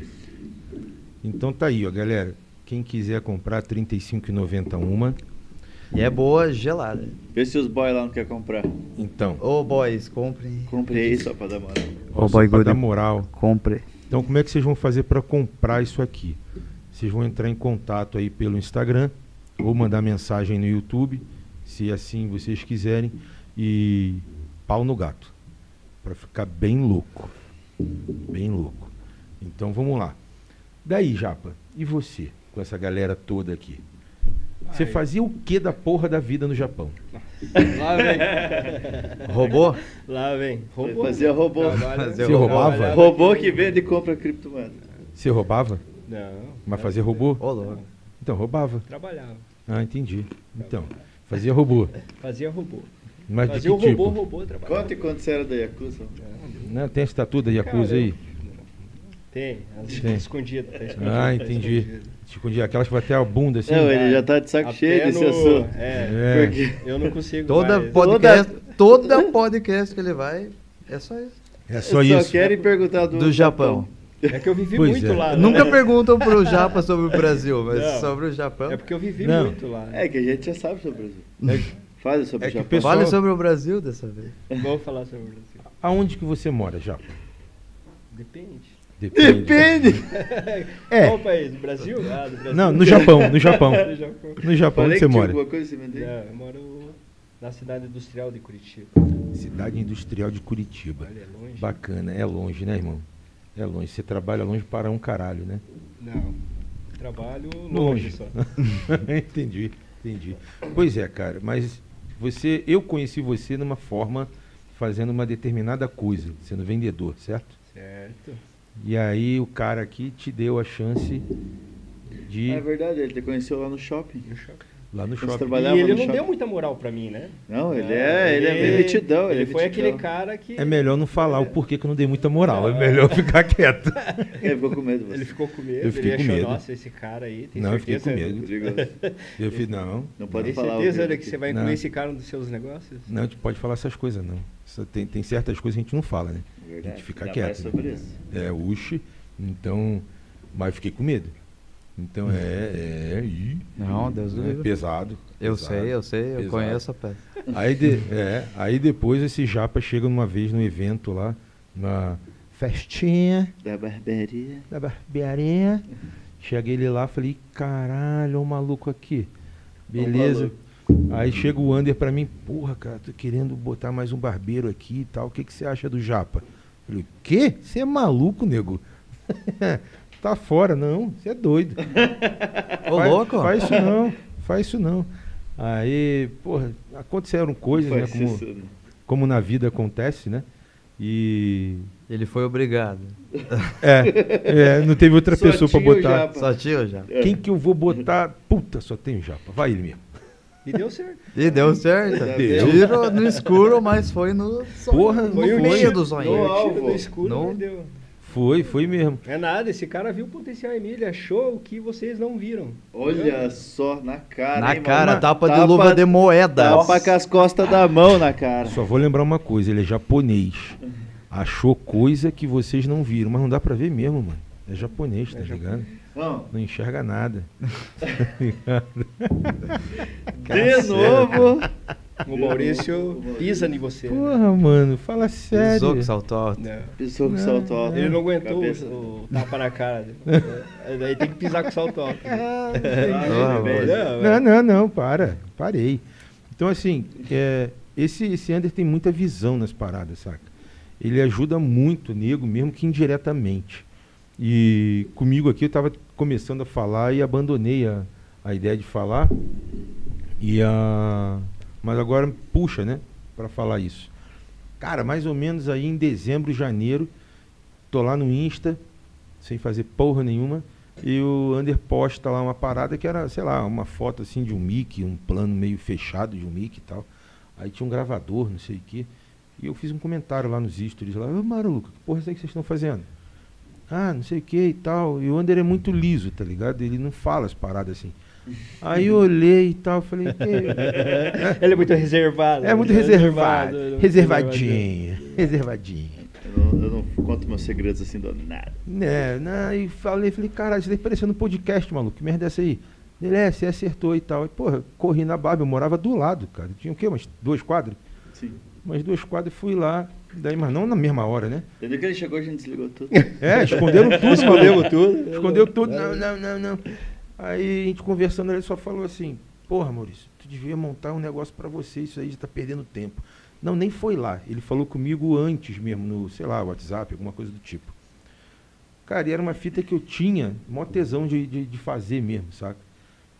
Então tá aí, ó, galera. Quem quiser comprar, R$ 35,90 uma. E é boa gelada. Vê se os boys lá não querem comprar. Então, Ô, boys, comprem. Comprei aí só pra dar moral. ó, Ô, só boy pra good. dar moral. Compre. Então, como é que vocês vão fazer para comprar isso aqui? Vocês vão entrar em contato aí pelo Instagram ou mandar mensagem no YouTube, se assim vocês quiserem, e pau no gato, para ficar bem louco, bem louco. Então, vamos lá. Daí, Japa, e você com essa galera toda aqui? Você fazia o que da porra da vida no Japão? Lá vem. Roubou? Lá vem. Roubou. Fazia robô. Trabalha- Fazia Você roubava? Robô que vende e compra criptomoeda. Você roubava? Não. Mas fazia robô? Ô, louco. Então, roubava. Trabalhava. Ah, entendi. Então, fazia robô. Fazia robô. Mas de Fazia que o robô, tipo? robô, trabalhava. Conte quando você era da Yakuza. Não, tem a estatua da Yakuza Cara, aí? Tem, as Tem. escondida. Tá escondida Ah, tá entendi. escondida. Aquelas que vai até a bunda assim. Não, ele já tá de saco Até cheio desse no- assunto. É, É. Porque eu não consigo Toda mais. podcast, toda podcast que ele vai, é só isso. É só só isso. querem perguntar do, Do Japão. É que eu vivi Pois muito é. lá. né? Nunca perguntam pro Japa sobre o [laughs] Brasil, mas Não. sobre o Japão. É porque eu vivi Não. muito lá. É que a gente já sabe sobre o Brasil. Fale sobre é o Japão. pessoal- Fale sobre o Brasil dessa vez. Vamos falar sobre o Brasil. Aonde que você mora, Japa? Depende. Depende. Depende! [laughs] É. Qual país? Brasil? Ah, Brasil. Não, no Japão, no [laughs] Japão. No Japão. No Japão, onde você mora? alguma coisa você me. Não, eu moro na cidade industrial de Curitiba. Cidade Industrial de Curitiba. Olha, é longe. Bacana. É longe, né, irmão? É longe. Você trabalha longe para um caralho, né? Não, trabalho Longe. longe só. [laughs] entendi, entendi. Pois é, cara, mas você, eu conheci você numa forma fazendo uma determinada coisa, sendo vendedor, certo? Certo. E aí o cara aqui te deu a chance de É verdade, ele te conheceu lá no shopping. Lá no shopping. E ele não shopping. deu muita moral pra mim, né? Não, ele é, ele é bem metidão. Ele, Ele é foi metidão. aquele cara que. É melhor não falar o porquê que eu não dei muita moral, é melhor [laughs] ficar quieto. [laughs] Ele ficou com medo você. Ele ficou com medo, Eu fiquei ele com achou, medo. nossa, esse cara aí tem Não, eu fiquei certeza. com medo. Perigoso. [laughs] Eu fiz, não, Não pode Tem falar. ao certeza que aqui. você vai Não. incluir esse cara nos seus negócios? não, a gente pode falar essas coisas, não. Isso tem, tem certas coisas que a gente não fala, né? Verdade. A gente fica Já quieto. isso. É, uxe, então, mas eu fiquei com medo. Então é, é, ih, Não, Deus do é livre. pesado. Eu pesado. sei, eu sei, eu pesado. conheço a peça. Aí, de- [laughs] é, aí depois esse japa chega uma vez no evento lá, na festinha Da barbearia. da barbearia. Chega ele lá, falei, caralho, olha o maluco aqui. Beleza. Aí chega o Under pra mim, porra, cara, tô querendo botar mais um barbeiro aqui e tal. O que, que você acha do Japa? Falei, o quê? Você é maluco, nego? [laughs] tá fora, não, você é doido. [laughs] Ô, Faz- louco? Faz isso não, faz isso não. Aí, porra, aconteceram coisas, né? Como, isso, né? como na vida acontece, né? E. Ele foi obrigado. [laughs] É, é, não teve outra Só pessoa pra tinha o botar. Japa. Só tio já. É. Quem que eu vou botar? Puta, só tem o Japa. Vai ele mesmo. E deu certo. E deu certo. Deu. Tiro no escuro, mas foi no sonho. Porra, no foi um meio do No sonho. Foi o alvo. escuro, No- mas deu. Foi, foi mesmo. É nada, esse cara viu o potencial em mim, ele achou o que vocês não viram. Olha só, na cara. Na hein, cara, mano? tapa de Tapa- luva de moedas. Tapa com as costas da mão na cara. Só vou lembrar uma coisa, ele é japonês. Achou coisa que vocês não viram, mas não dá pra ver mesmo, mano. É japonês, tá É ligado? Não, Não enxerga nada. [laughs] de novo. O Maurício pisa em você. né? Porra, mano, fala sério. Pisou que saltou alto. Não. Pisou com Não, salto alto. Ele não aguentou Cabeça. o, o tapa na cara. É, Daí tem que pisar com salto alto. Ah, Ah, Não, Não, não, não, para. Parei. Então, assim, é, esse, esse Under tem muita visão nas paradas, saca? Ele ajuda muito o nego, mesmo que indiretamente. E comigo aqui eu tava começando a falar e abandonei a, a ideia de falar. E a, mas agora puxa, né, para falar isso. Cara, mais ou menos aí em dezembro, janeiro, tô lá no Insta, sem fazer porra nenhuma. E o Under posta lá uma parada que era, sei lá, uma foto assim de um mic, um plano meio fechado de um mic e tal. Aí tinha um gravador, não sei o quê. E eu fiz um comentário lá nos stories lá, ô Maruca, que porra é que vocês estão fazendo? Ah, não sei o que e tal. E o Under é muito liso, tá ligado? Ele não fala as paradas assim. Aí eu olhei e tal, falei, "Que- [laughs] Ele é muito reservado. é muito ele reservado, ele é muito reservadinho, reservadinho. Eu não, eu não conto meus segredos assim do nada. Né, né, e falei, falei, caralho, isso daí parecendo um podcast, maluco, que merda é essa aí? Ele é, você acertou e tal. E, porra, corri na barba, eu morava do lado, cara. Tinha o quê? Umas duas quadras? Sim. Umas duas quadras, fui lá, daí, mas não na mesma hora, né? Desde que ele chegou, a gente desligou tudo. É, esconderam tudo, Escondemos maluco. tudo. Escondeu tudo, não, não, não, não. Aí a gente conversando, ele só falou assim, porra, Maurício, tu devia montar um negócio pra você, isso aí já tá perdendo tempo. Não, nem foi lá. Ele falou comigo antes mesmo, no, sei lá, WhatsApp, alguma coisa do tipo. Cara, e era uma fita que eu tinha, mó tesão de, de, de fazer mesmo, saca?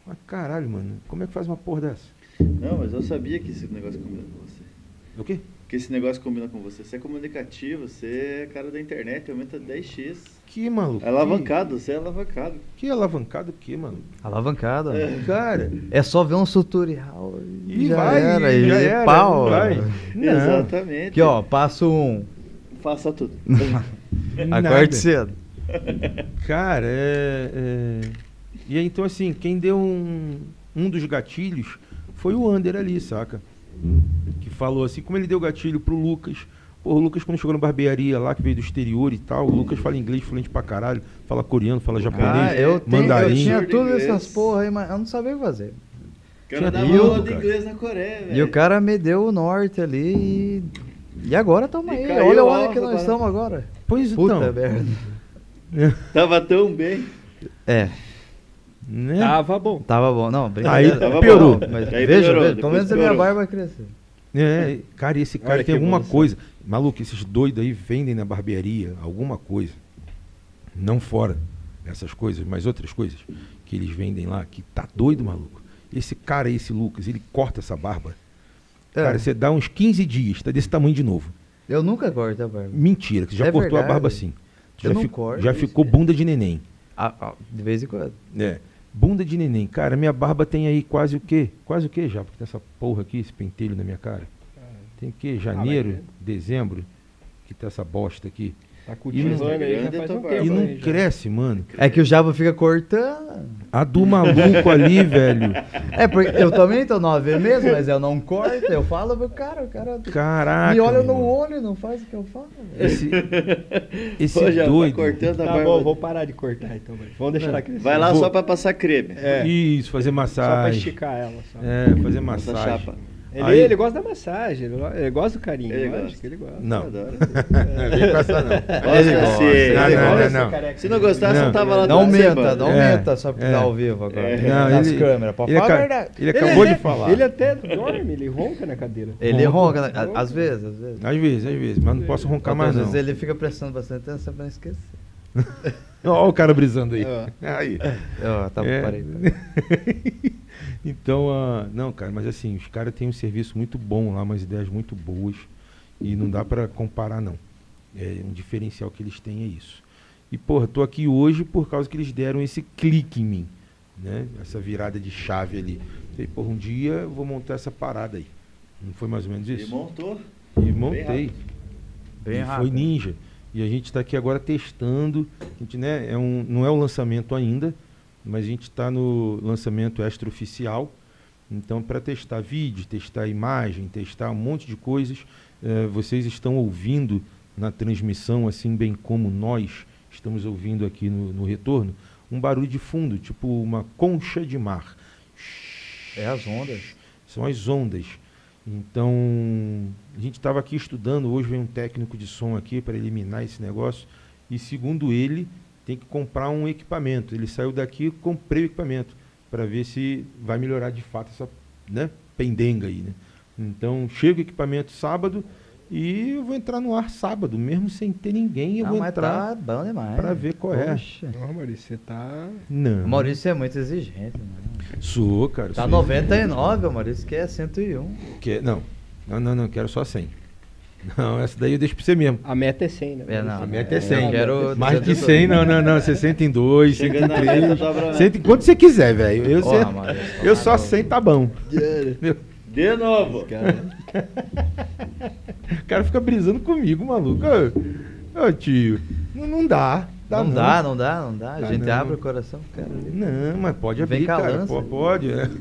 Mas caralho, mano, como é que faz uma porra dessa? Não, mas eu sabia que esse negócio combina com você. O quê? Que esse negócio combina com você. Você é comunicativo, você é cara da internet, aumenta 10x. Que maluco? É alavancado, você é alavancado. Que, que alavancado o quê, mano? Alavancada. Cara, É só ver um tutorial e, e já vai, era. e já era, pau. vai. [laughs] Não, Exatamente. Aqui, ó, passo um. Faça tudo. [laughs] Acorde cedo. Cara, é, é- E aí, então, assim, quem deu um, um dos gatilhos foi o Under ali, saca? Que falou assim, como ele deu gatilho pro Lucas. Pô, o Lucas, quando chegou na barbearia lá, que veio do exterior e tal, o Lucas fala inglês fluente pra caralho, fala coreano, fala japonês, Ah, eu, tenho, eu mandarim. tinha tudo Inglês. essas porra aí, mas eu não sabia o que fazer. O cara dava E aula de inglês na Coreia, velho. E o cara me deu o norte ali e. E agora tamo E aí. Olha, olha que nós estamos agora. Pois Puta então, merda. Tava tão bem. É, né? Tava bom. tava bom. Não, Aí brincadeira. Tava piorou. bom. Mas Aí veja, piorou, veja, pelo menos a minha barba cresceu. É, cara, esse cara Olha tem alguma evolução. coisa. Maluco, esses doidos aí vendem na barbearia alguma coisa. Não fora. essas coisas, mas outras coisas que eles vendem lá, que tá doido, maluco. Esse cara, esse Lucas, ele corta essa barba. É. Cara, você dá uns 15 dias, tá desse tamanho de novo. Eu nunca corto a barba. Mentira, que você já É cortou a verdade. barba assim. Eu já não fico- corto já isso, ficou cara. bunda de neném. Ah, ah, de vez em quando. É. Bunda de neném. Cara, minha barba tem aí quase o quê? Quase o quê já? Porque tem essa porra aqui, esse pentelho na minha cara. Tem o quê? Janeiro, dezembro, que tá essa bosta aqui. Tá cultivando aí grande já é faz tua um tempo. E não aí já. cresce, mano. É que o Java fica cortando. A do maluco ali, velho. É, porque eu também tô nove mesmo, mas eu não corto. Eu falo pro cara, o cara [laughs] Caraca. me olha meu no olho e não faz o que eu falo. velho. Esse, [laughs] esse Pô, já doido. tá cortando a Tá barba. bom, vou parar de cortar então. vai. Vamos deixar ela crescer. Vai lá Vou- só pra passar creme. É, Isso, fazer só pra massagem. esticar ela. Só. É, fazer Essa massagem. chapa. Ele, Aí- ele gosta da massagem, ele, ele gosta do carinho. Ele gosta. que ele gosta. Não. [laughs] Nossa, gosta, ele Não, ele não, gosta. não, não. Se não gostasse, Não. não tava lá Não atrás, menta, mano. não É, menta só porque é. tá ao vivo agora. É. Não, Nas ele- câmeras, ele falar a verdade. ele acabou de falar. Ele até dorme, ele ronca na cadeira. Ele Ronca. ronca, né? às vezes, às vezes. Às vezes, às vezes, mas não posso roncar mais Às não. vezes ele fica prestando bastante atenção pra não esquecer. [laughs] Olha o cara brisando aí. Aí. Ó, tá, É. parei. [laughs] então, ah, não, cara, mas assim, os caras têm um serviço muito bom lá, umas ideias muito boas. E não dá pra comparar, não. É um diferencial que eles têm é isso. E, porra, tô aqui hoje por causa que eles deram esse clique em mim, né? Essa virada de chave ali. Falei, porra, um dia eu vou montar essa parada aí. Não foi mais ou menos isso? montou. E montei. rápido. Bem e rápido. foi ninja. E a gente está aqui agora testando. A gente, né, é um, não é o lançamento ainda, mas a gente está no lançamento extraoficial. Então, para testar vídeo, testar imagem, testar um monte de coisas, eh, vocês estão ouvindo na transmissão, assim bem como nós estamos ouvindo aqui no, no retorno, um barulho de fundo, tipo uma concha de mar. É as ondas. São as ondas. Então, a gente estava aqui estudando, hoje vem um técnico de som aqui para eliminar esse negócio, e segundo ele, tem que comprar um equipamento. Ele saiu daqui, comprei o equipamento, para ver se vai melhorar de fato essa né, pendenga aí. Né? Então, chega o equipamento sábado e eu vou entrar no ar sábado, mesmo sem ter ninguém, eu Ah, vou entrar tá bom demais. para ver qual é. Poxa. Não, Maurício, você tá. Não, O Maurício é muito exigente, mano. sou, cara. Tá sou 99, o Maurício quer 101. Que, não, não, não, não, quero só 100. Não, essa daí eu deixo pra você mesmo. A meta é 100, né? É, não, A meta é eu 100. quero Mais 202. 100, não, não, não. 62, Chegando na meta, 103. dobra a meta. 100, quanto você quiser, velho. Eu, Porra, sei- Maurício, eu tá só maluco. 100 tá bom. De novo. o cara fica brisando comigo, maluco. Ô, ô, tio, não, não dá. dá Não dá, não dá, não dá. A gente não. abre o coração, cara. Não, mas pode Vem abrir, a cara. lança. Pô, pode. é. [laughs]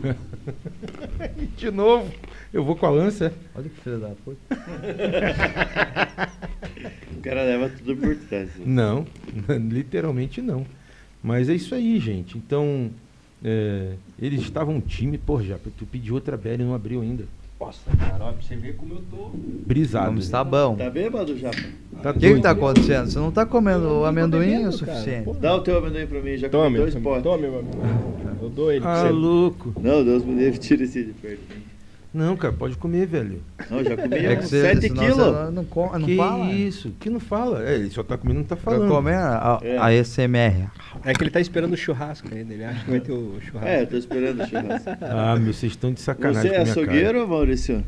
De novo. Eu vou com a lança. Olha que filho da puta. [laughs] O cara leva tudo por trás. né? Não, [laughs] literalmente não. Mas é isso aí, gente. Então, é, eles estavam um time, pô, já, tu pediu outra Belly e não abriu ainda. Nossa, cara, ó, pra você ver como eu tô. Brisado. Vamos estar bom. Tá bêbado, Japa? Tá O que que doido. tá acontecendo? Você não tá comendo não amendoim bebendo, o suficiente? cara. Dá o teu amendoim pra mim, já comi Tome, dois potes. tome, meu amigo. Eu dou ele pra Ah, você. louco. Não, Deus me livre, [laughs] tira esse de perto. Não, cara, pode comer, velho. Não, já comi É que uns você, 7 senão quilos. não, não, com- não que fala. isso? Que não fala? É, ele só tá comendo, não tá falando. comendo a, É. a SMR. É que ele tá esperando o churrasco ainda, ele acha que vai ter o churrasco. É, eu tô esperando o churrasco. [laughs] Ah, meu, vocês estão de sacanagem Você é açougueiro, cara. Maurício?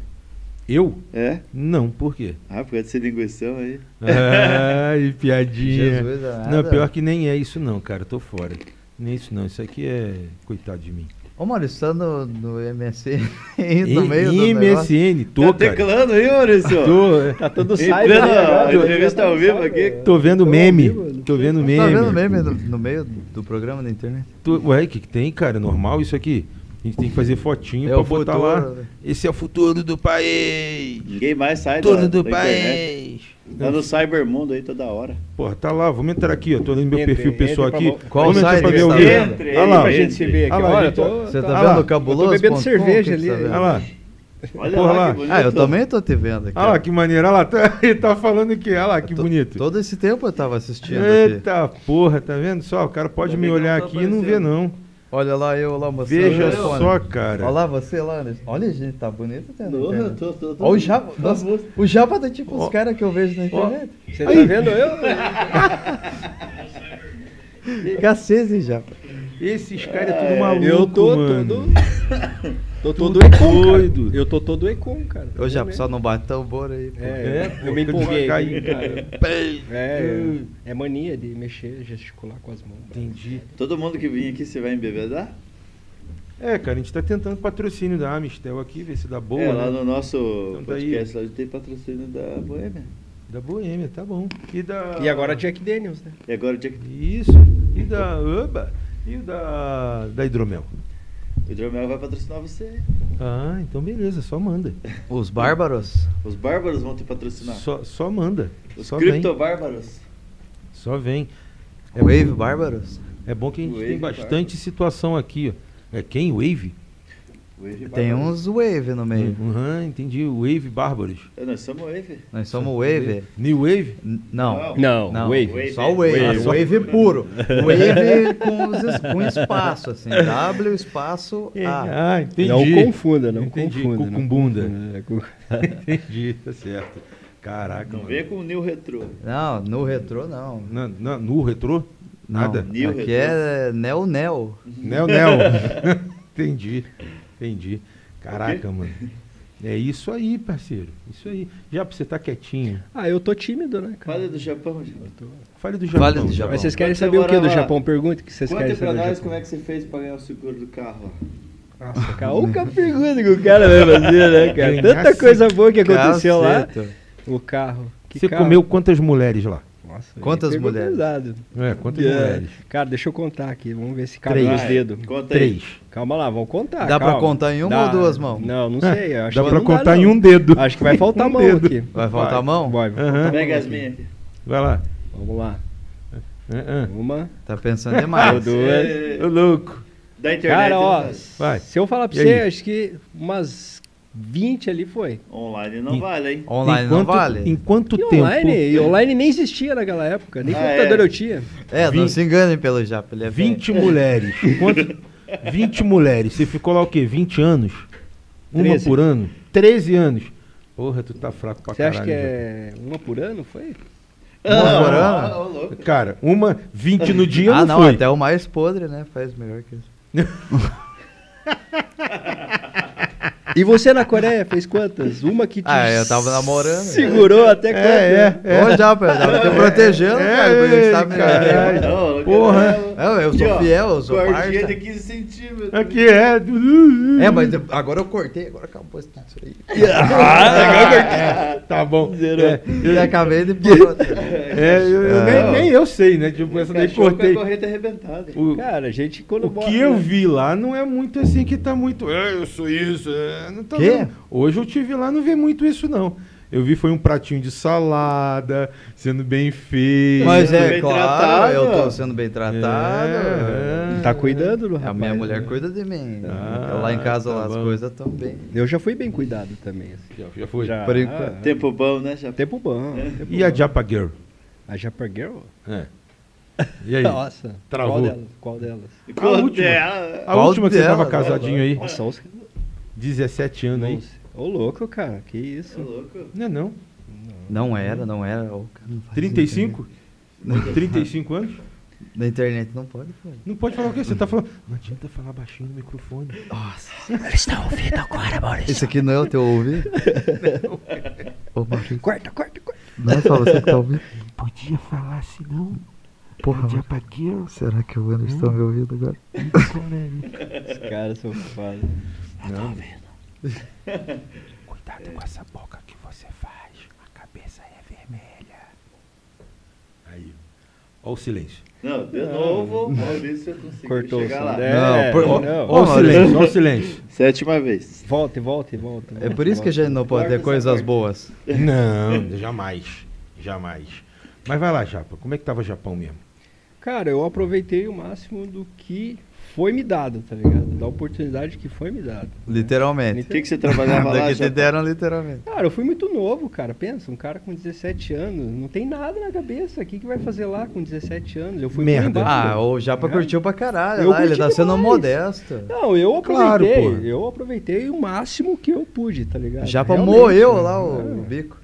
Eu? É? Não, por quê? Ah, por causa desse linguição aí. Ai, [laughs] piadinha. Jesus, é não, pior que nem é isso não, cara, eu tô fora. Nem isso não, isso aqui é coitado de mim. Ô, Maurício, tá no, no MSN, [laughs] no Em- meio do negócio? MSN, tô, tá cara. teclando aí, Maurício? Tô, é. Tá todo Entrando cyber. a né, entrevista Tá ao vivo aqui. tô vendo meme. vivo, Tô vendo meme. Tá vendo meme no, no meio do programa da internet? Tô- Ué, o que, que tem, cara? Normal isso aqui? A gente tem que fazer fotinho É pra botar futuro, lá. né? Esse é o futuro do país. Ninguém mais sai da, Futuro do país. Tá no Cybermundo aí toda hora. Porra, tá lá, vamos entrar aqui, ó. Tô olhando meu Entre, perfil pessoal entre aqui. pra- Qual vamos entrar site pra ver o tá Olha ele lá, pra gente se ver aqui. Ah lá, Olha, tô- Você tá tá- Ah lá, vendo o eu tô cabuloso? bebendo cerveja ali, tá vendo? Olha lá. Olha Porra lá. Ah, eu também tô te vendo aqui. Olha lá que maneiro. Olha lá, tá, [laughs] ele tá falando que, olha lá, que To- bonito. Todo esse tempo eu tava assistindo aqui. Eita porra, tá vendo só? O cara pode Ainda me olhar aqui e não vê aparecendo. não. Olha lá, eu lá mostrando. Veja só, cara. Olha lá, você lá. Anderson. Olha, gente, tá bonito. Porra, internet. tô, tô, tô, Olha o Japa. nossa, o Japa tá tipo Ó. os caras que eu vejo na internet. Você tá vendo eu? [laughs] Cacete, já. Esses caras é tudo maluco, Eu tô mano. todo. [laughs] Tô todo Tudo econ, doido. cara. Eu tô todo econ, cara. Ô, já, só não bate tambor aí. pô. É, pô, eu me empolguei. devagarinho, cara. [laughs] É, é mania de mexer, gesticular com as mãos. Entendi. Todo mundo que vinha aqui, você vai embebedar? É, cara, a gente tá tentando patrocínio da Amistel aqui, ver se dá boa. é, lá né? no nosso Então daí- podcast lá tem patrocínio da Boêmia. Da Boêmia, tá bom. E da. E agora Jack Daniels, né? E agora o Jack Isso. E da. Oba! E o da. Da Hidromel. O Hidromel vai patrocinar você. Ah, então beleza, só manda. Os bárbaros? Os bárbaros vão te patrocinar. Só, só manda. Os só vem. criptobárbaros. Só vem. É Wave bom- bárbaros? É bom que a gente Wave tem bastante situação aqui, ó. É quem? Wave? Wave Tem uns Wave no meio. Aham, entendi. Wave Bárbaros. É, nós somos Wave. Nós somos Wave? New Wave? N- Não. Não, Não, Wave. Wave. Só o Wave. Wave. Wave puro. [laughs] Wave com, com espaço, assim. W espaço A. Ah, entendi. Não confunda, não Entendi, confunda. com bunda. é cu- [laughs] Entendi, tá certo. Caraca, Não mano. venha com o New Retro. Não, no retrô não. Na, na- no retrô? Nada? Não, New aqui retrô. é Neo Neo. Nel, Nel. [laughs] entendi, entendi. Caraca, mano. É isso aí, parceiro. Isso aí. Já pra você tá quietinho. Ah, eu tô tímido, né, cara? Fala do Japão, Japão. Fale do Japão. Fale do Japão. Mas vocês querem Quando saber o que do Japão? Pergunta que vocês querem Conta pra saber. nós como é que você fez pra ganhar o seguro do carro. Nossa, cara, olha a pergunta que o cara vai fazer, né, cara? Tanta coisa boa que aconteceu lá. O carro. Que Você carro? comeu quantas mulheres lá? Nossa, Quantas aí mulheres? pesado. É, quantas É. mulheres? Cara, deixa eu contar aqui. Vamos ver se cabe Três. nos dedos. Conta aí. Três. Calma lá, vamos contar. Dá pra calma. contar em uma Dá. ou duas mãos? Não, não sei. Acho Dá que pra contar não. em um dedo. Acho que vai faltar [laughs] Um mão dedo. aqui. Vai faltar Vai. mão? Vai, Pega as minhas aqui. Vai lá. Vamos lá. Ah, ah. Uma. Tá pensando demais. [laughs] Você- Ô, louco. Da internet. Cara, ó? Vai. se eu falar pra E você, aí? acho que umas 20 ali foi. Online não vale, hein? Online Enquanto- não vale? Em quanto E tempo? online? E online nem existia naquela época. Nem Ah, computador é? eu tinha. É, não Vinte- se enganem pelo Japa, ele é 20 mulheres. Quanto? [laughs] 20 mulheres. Você ficou lá o quê? 20 anos? Uma Treze. por ano? 13 anos. Porra, tu tá fraco pra Você caralho. acha que velho. é uma por ano? Foi? Uma por ano? Ah, ô, louco. Cara, uma 20 no dia Ah, não, não, foi. até o mais podre, né? Faz melhor que isso. [laughs] [laughs] E você na Coreia fez quantas? Uma que te Ah, eu tava namorando. segurou até? É, é, é. Ô, Japa, eu tava te [laughs] protegendo, É, cara. porque ei, você me- caralho. Não, Porra. não. É, eu Aqui, sou ó, fiel, eu sou Cordinha parça. de 15 centímetros. Aqui é. É, mas agora eu cortei, agora acabou isso aí. [laughs] Tá bom. É, Eu acabei de é, eu- eu- Ah. nem, nem eu sei, né? Tipo, essa daí cortei. corrente arrebentada. O, Cara, a gente quando o bota, que eu né? vi lá não é muito assim que tá muito. É, eu sou isso. É, não tá Quê? não. Hoje eu tive lá, não vi muito isso, não. Eu vi foi um pratinho de salada, sendo bem feito. Mas é Bem claro, tratado. eu tô sendo bem tratado. É, Tá cuidando do A rapaz. minha mulher né? cuida de mim. Ah, lá em casa, tá lá, as coisas estão bem. Eu já fui bem cuidado também. Assim. Já, já foi. Já. Por enquanto. Tempo bom, né? Já... Tempo bom. tempo E a bom. Japa Girl? A Japa Girl? É. E aí? Nossa. Travou. Qual delas? Qual delas? Qual última. dela? A última que você tava casadinho aí, Nossa, os... 17 anos aí. Ô, louco, cara. Que isso? Ô, louco. Não é não. Não era, não era. Ô, cara, não faz 35? 35 anos? isso. Na internet não pode, pô. Não pode falar o quê? Você tá falando. Não adianta falar baixinho no microfone. Nossa. Ele está ouvindo agora, Maurício. Esse aqui não é o teu ouvido? [laughs] Ô, Maurício. Corta, corta, corta. Não é só você que tá ouvindo? Podia falar assim, não. Porra, Girl. será que o Anderson tá me ouvindo agora? Os caras são foda. Não. [laughs] Cuidado com essa boca que você faz. A cabeça é vermelha. Aí. Ó o silêncio. Não, de novo, Maurício eu consegui Cortou chegar lá. dela. Não, por- não. ó, Ó o silêncio, ó o silêncio. Sétima vez. Volta, volta, volta. É por isso que a gente não pode ter coisas essa boas. Não, jamais. Jamais. Mas vai lá, Japa. Como é que tava o Japão mesmo? Cara, eu aproveitei o máximo do que foi me dado, tá ligado? Da oportunidade que foi me dado. Literalmente. O que, que você trabalhava [laughs] lá? Daqui te deram literalmente. Cara, eu fui muito novo, cara. Pensa, um cara com 17 anos, não tem nada na cabeça. O que, que vai fazer lá com 17 anos? Eu fui Merda. muito embalo. Ah, o Japa É. curtiu pra caralho Eu lá, ele tá sendo demais. modesto. Não, eu Claro, aproveitei. pô. eu aproveitei o máximo que eu pude, tá ligado? Japa Realmente, moeu né? lá o É. bico.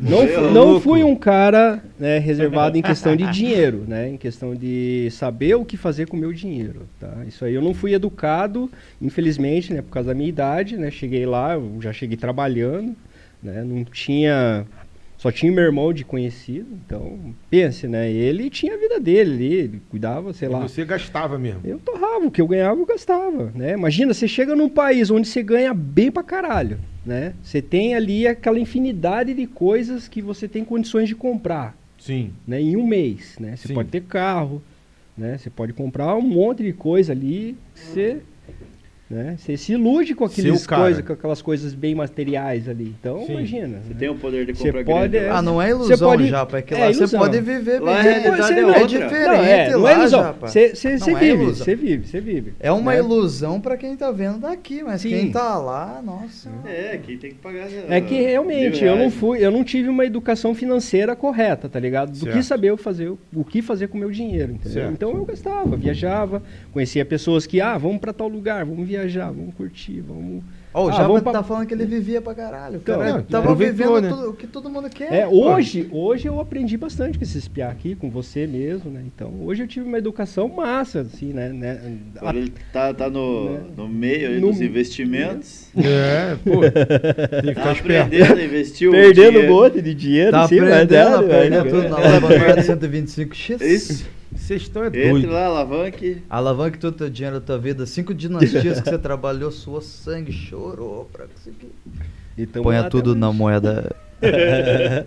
Não, não louco. fui um cara né, reservado em questão de dinheiro, né? Em questão de saber o que fazer com o meu dinheiro, tá? Isso aí eu não fui educado, infelizmente, né? Por causa da minha idade, né? Cheguei lá, já cheguei trabalhando, né? Não tinha... Só tinha meu irmão de conhecido, então, pense, né? Ele tinha a vida dele ali, ele cuidava, sei lá. Você gastava mesmo. Eu torrava, o que eu ganhava eu gastava, né? Imagina, você chega num país onde você ganha bem pra caralho, né? Você tem ali aquela infinidade de coisas que você tem condições de comprar, Sim. né? Em um mês, né? Você Sim. pode ter carro, né? Você pode comprar um monte de coisa ali, que você, né? Você se ilude com cara. coisas, com aquelas coisas bem materiais ali. Então, Sim. imagina. Você né? tem o poder de Você compra pode- grande. é, lá. Ah, não é ilusão, pode- Japa. É que é lá você pode viver Lá a bem. realidade Você é não É diferente Não, é, não lá, é ilusão. Japa. Você você- Não você é vive, você vive, você vive. É uma né? ilusão pra quem tá vendo daqui, mas Sim. quem tá lá, nossa. É, quem tem que pagar. É que realmente eu não fui, eu não tive uma educação financeira correta, tá ligado? Do Certo. que saber eu fazer, o- que fazer com o meu dinheiro, entendeu? Certo. Então eu gastava, viajava, conhecia pessoas que, ah, vamos pra tal lugar, vamos viajar, vamos curtir, vamos. Ó, o Ah, Japa pra- tá falando que ele vivia pra caralho. O Então, cara não, tava aproveitou, vivendo né? tudo- o que todo mundo quer. É, hoje, hoje eu aprendi bastante com esses piá aqui, com você mesmo, né? Então, hoje eu tive uma educação massa, assim, né? né? Agora ele tá, tá no, Né? no meio aí No- dos investimentos. É, pô. [laughs] Tem que Tá aprendendo a investir o Perdendo um monte de dinheiro, Tá sim, mas aprendendo a é, perder né? tudo na alavancagem [laughs] 125x. Isso. Vocês estão é Entre doido. lá, alavanque. Alavanque todo o teu dinheiro da tua vida. Cinco dinastias que você trabalhou, suou sangue, chorou pra conseguir. E tamo Ponha tudo na moeda. [laughs]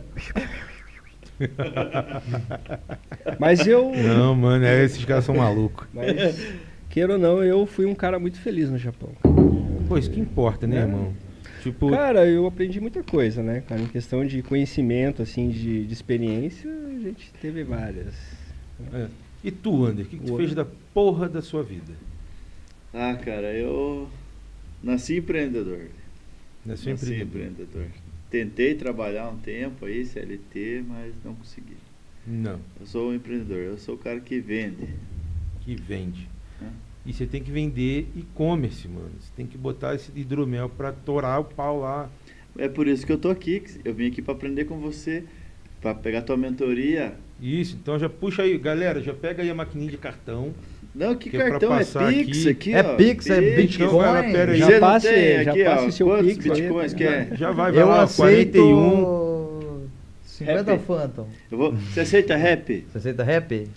Mas eu, Não, mano, é, esses caras são malucos. mas, queira ou não, eu fui um cara muito feliz no Japão. Pô, isso que importa, né, É. irmão? Tipo, Cara, eu aprendi muita coisa, né, cara? Em questão de conhecimento, assim, de, de experiência, a gente teve várias. É. e tu, Ander, o que, que tu fez da porra da sua vida? Ah, cara, eu nasci empreendedor. Nasceu nasci empreendedor. empreendedor. Tentei trabalhar um tempo aí, CLT, mas não consegui. Não, Eu sou um empreendedor, eu sou o cara que vende. que vende. É. E você tem que vender e-commerce, mano. Você tem que botar esse hidromel pra torar o pau lá. É por isso que eu tô aqui. Eu vim aqui para aprender com você, para pegar tua mentoria. Isso, então já puxa aí, galera, já pega aí a maquininha de cartão. Não, que Que é cartão é passar Pix aqui. aqui, É ó. Pix, é Bitcoin. Então, vai lá, pera aí. Já passe- já aqui, passe ó, seu quantos Pix aí, bitcoins tá quer? Já vai, vai Eu lá, aceito 41. 50 Happy. Phantom. Eu vou... Você aceita rap? Você aceita rap?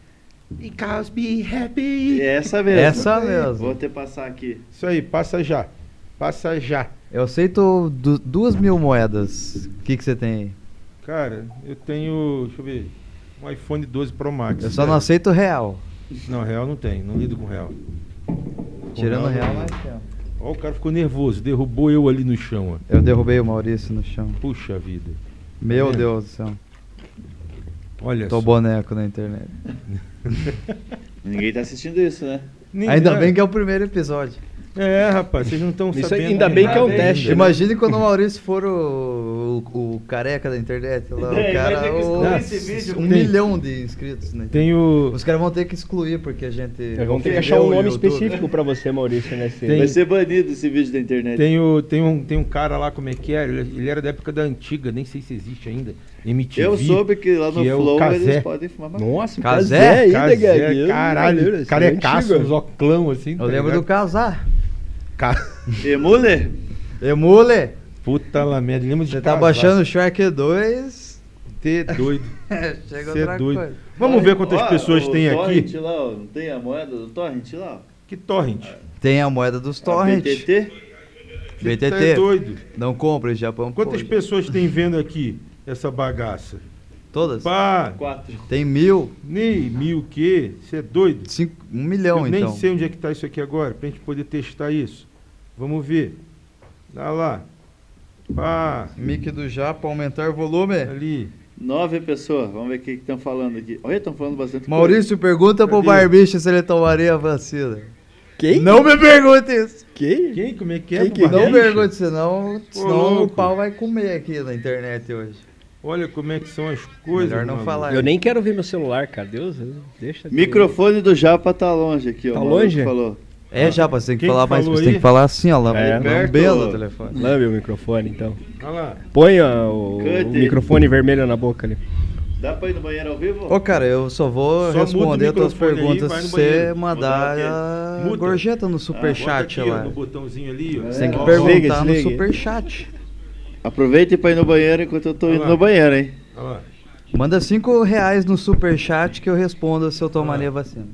Because be happy. É essa mesmo. Essa mesmo. Vou até passar aqui. Isso aí, passa já. Passa já. Eu aceito du duas mil moedas. O que, que você tem aí? Cara, eu tenho, deixa eu ver, um iPhone 12 Pro Max. Eu só não aceito real. Não, real não tem, não lido com real. Com Tirando real, mas tem. Ó, o cara ficou nervoso, derrubou eu ali no chão, ó. Eu derrubei o Maurício no chão. Puxa vida. Meu É. Deus do céu. Olha Tô só. boneco na internet. [laughs] Ninguém tá assistindo isso, né? Nem- Ainda é. bem que é o primeiro episódio. É, rapaz, vocês não estão Isso sabendo. ainda bem que é um teste, ainda. né? Imagine quando o Maurício for o, o, o careca da internet lá. É, o cara. o- um Tem- milhão de inscritos, né? Tem o. Os caras vão ter que excluir porque a gente. Vamos ter que achar um nome YouTube. específico pra você, Maurício, né? Cê- Tem- Vai ser banido esse vídeo da internet. Tem, o, tem, um, tem um cara lá, como é que é? Ele, ele era da época da antiga, nem sei se existe ainda. MTV. Eu soube que lá no que é o Flow Casé. eles podem fumar maconha. Nossa, Casé? Casé ainda, Gaguinho. caralho, carecaço, é uns oclão assim. Eu tá lembro ligado? do casar. Ca... Emule? Emule! Puta lá merda, lembra de Você tá baixando o Shark 2. Ter doido. [laughs] Chega Cê é outra doido. coisa. Vamos ver quantas Ó, pessoas tem torrent aqui. Lá, ó, não tem a moeda do Torrent lá? Que torrent. Tem a moeda dos torrent. BTT? Você tá BTT. doido. Não compra, Japão. Quantas pô. pessoas tem vendo aqui essa bagaça? Todas? Pá, Quatro. Tem mil. nem mil que? Você é doido? Cinco, um milhão, Eu então. nem sei onde é que tá isso aqui agora, pra gente poder testar isso. Vamos ver. Dá lá. Pá, Mic do Japa, aumentar o volume. ali. Nove pessoas. Vamos ver o que estão falando aqui. Olha, estão falando bastante Maurício, pergunta pro Cadê? Barbicha se ele tomaria a vacina. Quem? Não me pergunte isso. Quem? Quem? Como é que é? Quem que- Barbicha? Não pergunte, senão, senão o pau vai comer aqui na internet hoje. Olha como é que são as coisas. Melhor não maluco. falar. Eu nem quero ver meu celular, cara. Deus, deixa. de- Microfone do Japa tá longe aqui, ó. Tá o longe? Falou. É, já, você tem que Quem falar que mais. Você tem aí? que falar assim, ó, lá, É. lambendo o telefone. Lambe o microfone, então. Olha lá. Ponha o, Cante. o microfone vermelho na boca ali. Dá pra ir no banheiro ao vivo? Ô, cara, eu só vou Só o responder as tuas aí, perguntas no se você mandar a Muda. gorjeta no Bota superchat aqui, ó, lá. no botãozinho ali, ó. Você tem que Ó, perguntar desliga, no superchat. Aproveita pra ir no banheiro enquanto eu tô Vai indo no banheiro, hein? Olha lá. Manda 5 reais no superchat que eu respondo se eu tomaria a vacina.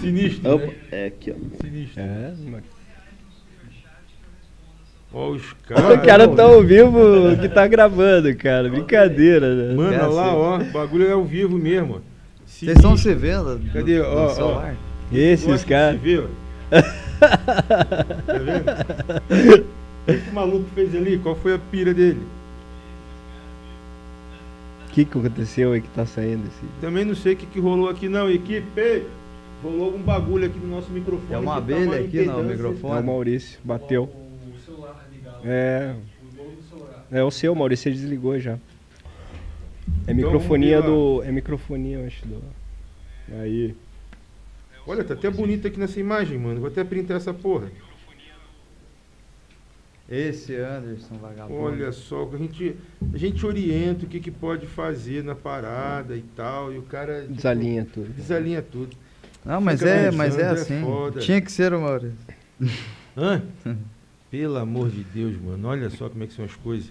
Sinistro, Opa, né? é aqui, ó. Sinistro. É, mano. Ó os [laughs] O caras. cara tá ao vivo que tá gravando, cara. Brincadeira, né? Mano, olha lá, Cacete. ó. O bagulho é ao vivo mesmo. ó. Vocês estão se vendo no, Cadê? no Ó, ó. celular? Esses caras. ó. [laughs] Tá vendo? [laughs] O que o maluco fez ali? Qual foi a pira dele? O que, que aconteceu aí que tá saindo esse. Também não sei o que, que rolou aqui, não. Equipe, rolou algum bagulho aqui no nosso microfone. É uma tá abelha aqui no microfone. É o Maurício, bateu. É. É o seu, Maurício, você desligou já. É Então, microfonia do. É microfonia, eu acho. Do... Aí. Olha, tá até bonito aqui nessa imagem, mano. Vou até printar essa porra. Esse Anderson vagabundo. Olha só, a gente, a gente orienta o que, que pode fazer na parada e tal. E o cara. tipo, Desalinha tudo. Desalinha tudo. Não, mas Fica é, mas é é assim. foda. Tinha que ser o Maurício. Hã? [laughs] Pelo amor de Deus, mano. Olha só como é que são as coisas.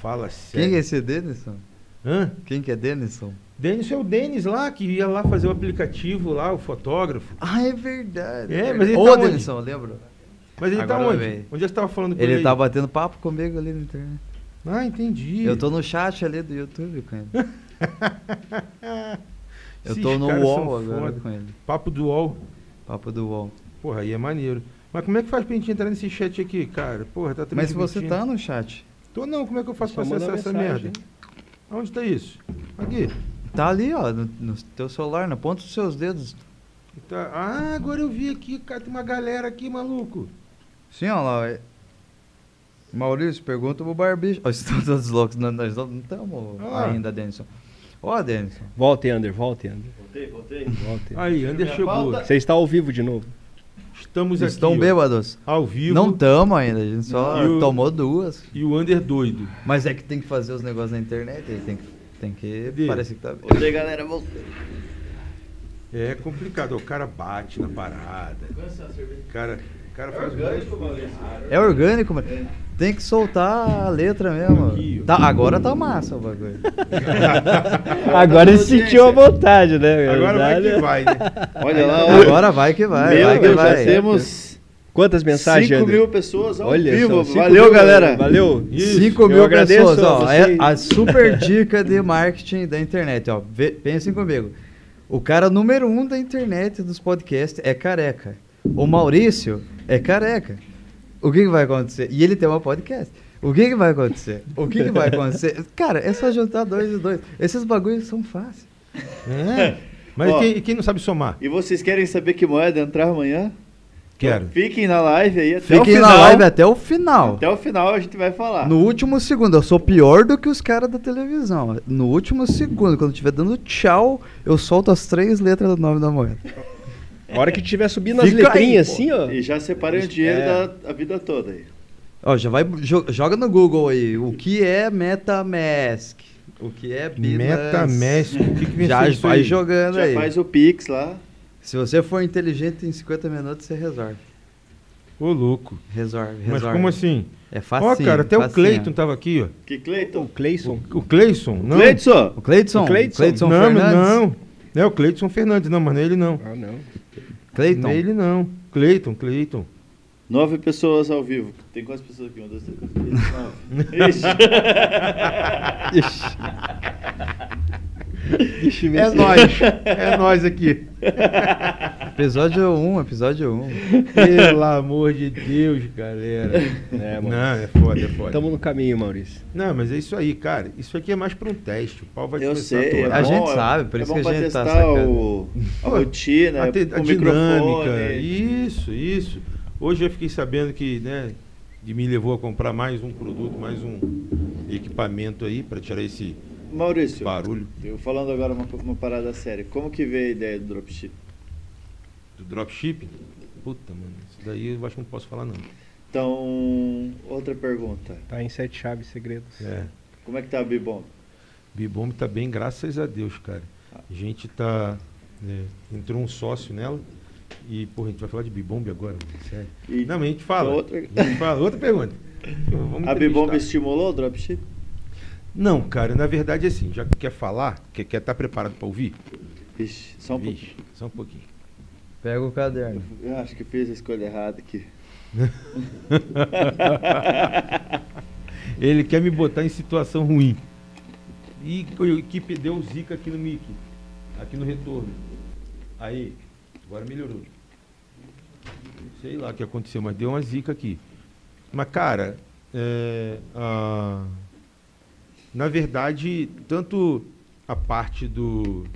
Fala sério. Quem é esse Denison? Hã? Quem que é Denison? Denis é o Denis lá, que ia lá fazer o aplicativo lá, o fotógrafo. Ah, é verdade. É, é mas ele Ô, tá? Denison, lembra? Mas ele Agora tá onde? veio. Onde você tava falando com Ele ele? tá batendo papo comigo ali na internet. Ah, entendi. Eu tô no chat ali do YouTube com ele. [laughs] Eu Esses tô no UOL agora foda. com ele. Papo do UOL. Papo do UOL. Porra, aí é maneiro. Mas como é que faz pra gente entrar nesse chat aqui, cara? Porra, tá Mas se você tá no chat, Tô não, como é que eu faço Só pra acessar essa merda? Aonde tá isso? Aqui. tá ali, ó, no, no teu celular, na ponta dos seus dedos. Tá- Ah, agora eu vi aqui, cara, tem uma galera aqui, maluco. Sim, ó lá. Maurício, pergunta pro Barbicho. Ó, [laughs] estão todos loucos. Não, nós não estamos Ah. ainda, Denison. Ó, Denison. Volte, Ander, volte, Ander. Voltei, voltei. Volte. Aí, Ander chegou. Você está ao vivo de novo. Estamos Vocês aqui. estão ó, bêbados? Ao vivo. Não tamo ainda, a gente só o- tomou duas. E o Ander doido. Mas é que tem que fazer os negócios na internet, aí tem que, tem que parece que tá Voltei, galera, voltei. É complicado. O cara bate na parada. O cara, o cara faz um É orgânico, mano. Tem que soltar a letra mesmo. Tá, agora tá massa o bagulho. [laughs] Agora ele sentiu a vontade, né? Agora vai que vai, né? Olha lá, ó. Agora vai que vai, Meu vai que Deus, vai. já temos Quantas mensagens, 5 Ander? mil pessoas ao Olha vivo. só, Valeu, mil, galera. Valeu. Isso. 5 Eu mil agradeço pessoas, a ó. É a super dica de marketing da internet, ó. Vê- pensem comigo. O cara número um da internet dos podcasts é careca. O Maurício é careca. O que, que vai acontecer? E ele tem uma podcast. O que, que vai acontecer? O que, que vai acontecer? [laughs] Cara, é só juntar dois e dois. Esses bagulhos são fáceis. É. Mas [laughs] Ó. quem, quem não sabe somar? E vocês querem saber que moeda entrar amanhã? Quero. Fiquem na live aí até o Fiquem final. na live até o final. Até o final a gente vai falar. No último segundo, eu sou pior do que os caras da televisão. No último segundo, quando estiver dando tchau, eu solto as três letras do nome da moeda. [laughs] A hora que tiver subindo as letrinhas aí, assim, ó. E já separem o dinheiro É. da a vida toda aí. Ó, já vai jo- joga no Google aí. O que é MetaMask? O que é Binance? Metamask. O que, que vem Já vai aí? jogando Já aí. faz o Pix lá. Se você for inteligente, em 50 minutos você resolve. Ô, louco. Resolve, Mas resolve. como assim? É Ó, fácil. cara, até o Cleiton tava aqui, ó. Que O Cleiton? Cleison. O Cleison, não. Cleidson! O Cleiton? O Cleiton? Cleiton não, mas Fernandes? não. É o Cleiton Fernandes, não, mas não é ele não. Ah, não. Cleiton. Ele não. Cleiton, Cleiton. Nove pessoas ao vivo. Tem quantas pessoas aqui? Um, dois, três, quatro, seis, nove. [laughs] Ixi. Deixa eu ver É se- nós. É [laughs] nós aqui. Episódio 1, episódio 1. Pelo amor de Deus, galera. É, mano. Não, é foda, é foda. Estamos no caminho, Maurício. Não, mas é isso aí, cara. Isso aqui é mais pra um teste. O pau vai Eu começar sei. a É. A bom, gente é- sabe, por é isso que a gente tá testar sacando. o, a rotina, a, te- a dinâmica. Isso, isso. Hoje eu fiquei sabendo que, né, de me levou a comprar mais um produto, mais um equipamento aí pra tirar esse Maurício, barulho. eu falando agora uma, uma parada séria. Como que veio a ideia do dropship? Do dropshipping? Puta, mano, isso daí eu acho que não posso falar não. Então, outra pergunta. Tá em sete chaves segredos. É. Como é que tá a Bibom? Bibomb tá bem, graças a Deus, cara. A gente tá. né, entrou um sócio nela. E, porra, a gente vai falar de Bibomb agora, mano, sério. E Não, mas a gente fala. Outra- A gente fala. Outra pergunta. [laughs] A Bibom entrevistar. estimulou o dropship? Não, cara, na verdade é assim, já que quer falar, quer estar tá preparado para ouvir? Vixe, só um Vixe, pouquinho. Só um pouquinho. Pega o caderno. Eu acho que fiz a escolha errada aqui. [laughs] Ele quer me botar em situação ruim. E o que deu zica aqui no mic, aqui no retorno. Aí, agora melhorou. Sei lá o que aconteceu, mas deu uma zica aqui. Mas, cara, é, a- na verdade, tanto a parte do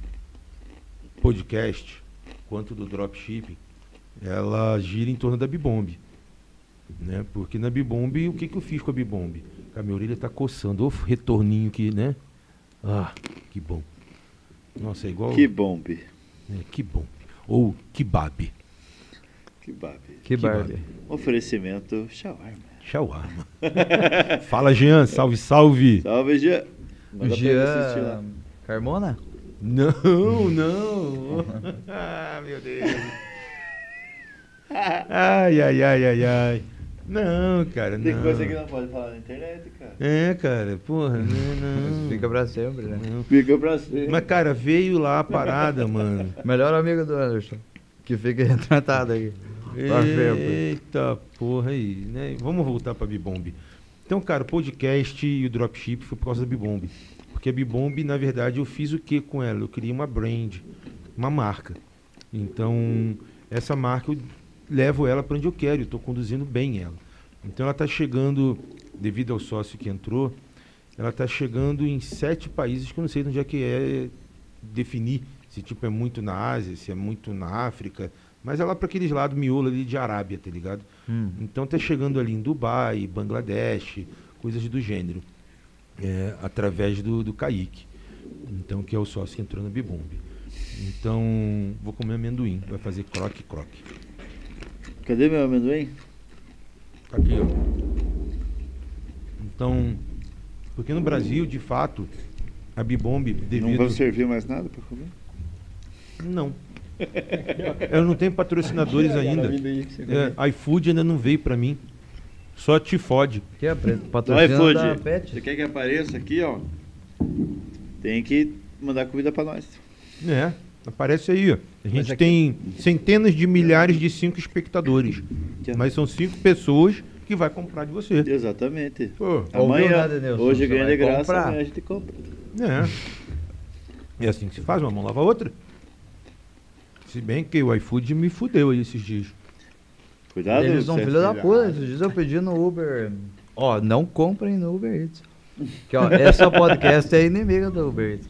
podcast quanto do dropshipping, ela gira em torno da Bibomb. Né? Porque na Bibomb, o que, que eu fiz com a Bibomb? A minha orelha tá coçando. Ô retorninho que, né? Ah, que bom. Nossa, é igual. Que bomb. é, que bom. Ou kebab. Que babe. Que. Oferecimento shawarma. Shawarma. [laughs] Fala, Jean. Salve, salve. Salve, Jean. O Manda pra ele assistir lá. Jean Carmona? Não, não. ah, meu Deus. Ai, ai, ai, ai, ai. Não, cara, não. Tem coisa que não pode falar na internet, cara. É, cara, porra, não, [laughs] não. Fica pra sempre, né? Não. Fica pra você. Mas, cara, veio lá a parada, mano. Melhor amigo do Anderson. Que fica [laughs] retratado aqui. Pra sempre. Eita porra aí, né? Vamos voltar pra Bibomb. Então, cara, o podcast e o dropship foi por causa da Bibomb. Porque a Bibomb, na verdade, eu fiz o que com ela? Eu criei uma brand, uma marca. Então, essa marca eu levo ela para onde eu quero, eu estou conduzindo bem ela. Então, ela está chegando, devido ao sócio que entrou, ela está chegando em sete países que eu não sei de onde é que é definir se tipo é muito na Ásia, se é muito na África, mas é lá para aqueles lados miolo ali de Arábia, tá ligado? Hum. Então tá chegando ali em Dubai, Bangladesh, coisas do gênero, é, através do, do Kaique, então que é o sócio que entrou na Bibomb. Então vou comer amendoim, vai fazer croque croque. Cadê meu amendoim? Tá aqui, ó. Então, porque no Brasil, de fato, a Bibomb Não devido vão servir mais nada pra comer? não. Eu não tenho patrocinadores ainda. É, iFood ainda não veio pra mim. Só te fode. Que é pre- Então, patrocínio da iFood, Pet. você quer que apareça aqui, ó? Tem que mandar comida pra nós. É, aparece aí, ó. A gente aqui- tem centenas de milhares de cinco espectadores. Mas são cinco pessoas que vai comprar de você. Exatamente. Pô, Amanhã, nada, hoje ganha de graça, comprar. amanhã a gente compra. é. É assim que se faz, uma mão lava a outra. Se bem que o iFood me fudeu aí esses dias. Cuidado, Eles são você- filho da puta. Esses dias eu pedi no Uber. Ó, não comprem no Uber Eats. Que, ó, [laughs] essa podcast é inimiga do Uber Eats.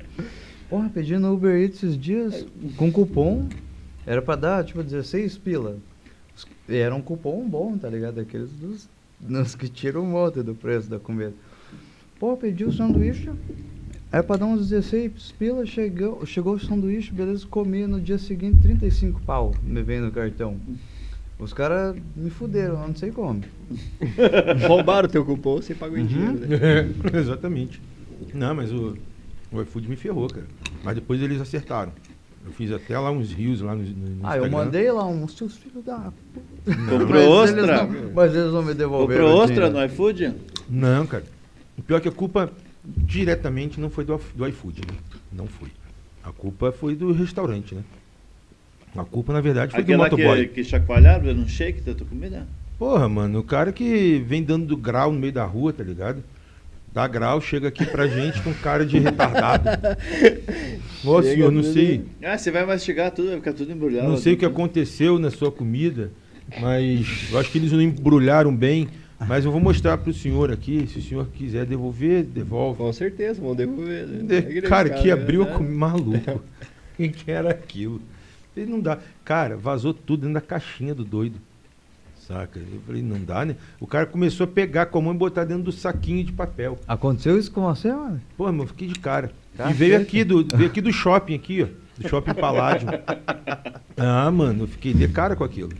Porra, pedi no Uber Eats esses dias com cupom. Era pra dar, tipo, 16 pila. E era um cupom bom, tá ligado? Aqueles dos, dos que tiram um monte do preço da comida. Pô, pedi o sanduíche. Era pra dar uns 16 pila, chegou, chegou o sanduíche, beleza, comi no dia seguinte 35 pau, me vem no cartão. Os caras me fuderam, eu não sei como. [laughs] Roubaram o teu cupom, você pagou em dinheiro, né? [laughs] Exatamente. Não, mas o, o iFood me ferrou, cara. Mas depois eles acertaram. Eu fiz até lá uns rios lá no, no Ah, eu Instagram. mandei lá uns seus filhos da. puta. Comprou Mas ostra? Eles não, mas eles não me devolveram. Comprou o ostra dinheiro. no iFood? Não, cara. O pior é que a culpa diretamente não foi do, do iFood, né? Não foi. A culpa foi do restaurante, né? A culpa, na verdade, foi Aquela do motoboy. que, que chacoalharam um shake da tua comida? Porra, mano, o cara que vem dando do grau no meio da rua, tá ligado? Dá grau, chega aqui pra gente com cara de retardado. [laughs] Ô, Chega senhor, não tudo- sei, Ah, você vai mastigar tudo, vai ficar tudo embrulhado. não sei o que aconteceu na sua comida, mas eu acho que eles não embrulharam bem. Mas eu vou mostrar pro senhor aqui, se o senhor quiser devolver, devolve. Com certeza, vão devolver. né? De- É cara, que né? abriu É. comida maluco. [laughs] O que era aquilo? Ele não dá. Cara, vazou tudo dentro da caixinha do doido. Saca? Eu falei, não dá, né? O cara começou a pegar com a mão e botar dentro do saquinho de papel. Aconteceu isso com você, mano? Pô, eu fiquei de cara. E Cacete. veio aqui do, veio aqui do shopping, aqui, ó. Do shopping Paládio. [laughs] Ah, mano, eu fiquei de cara com aquilo.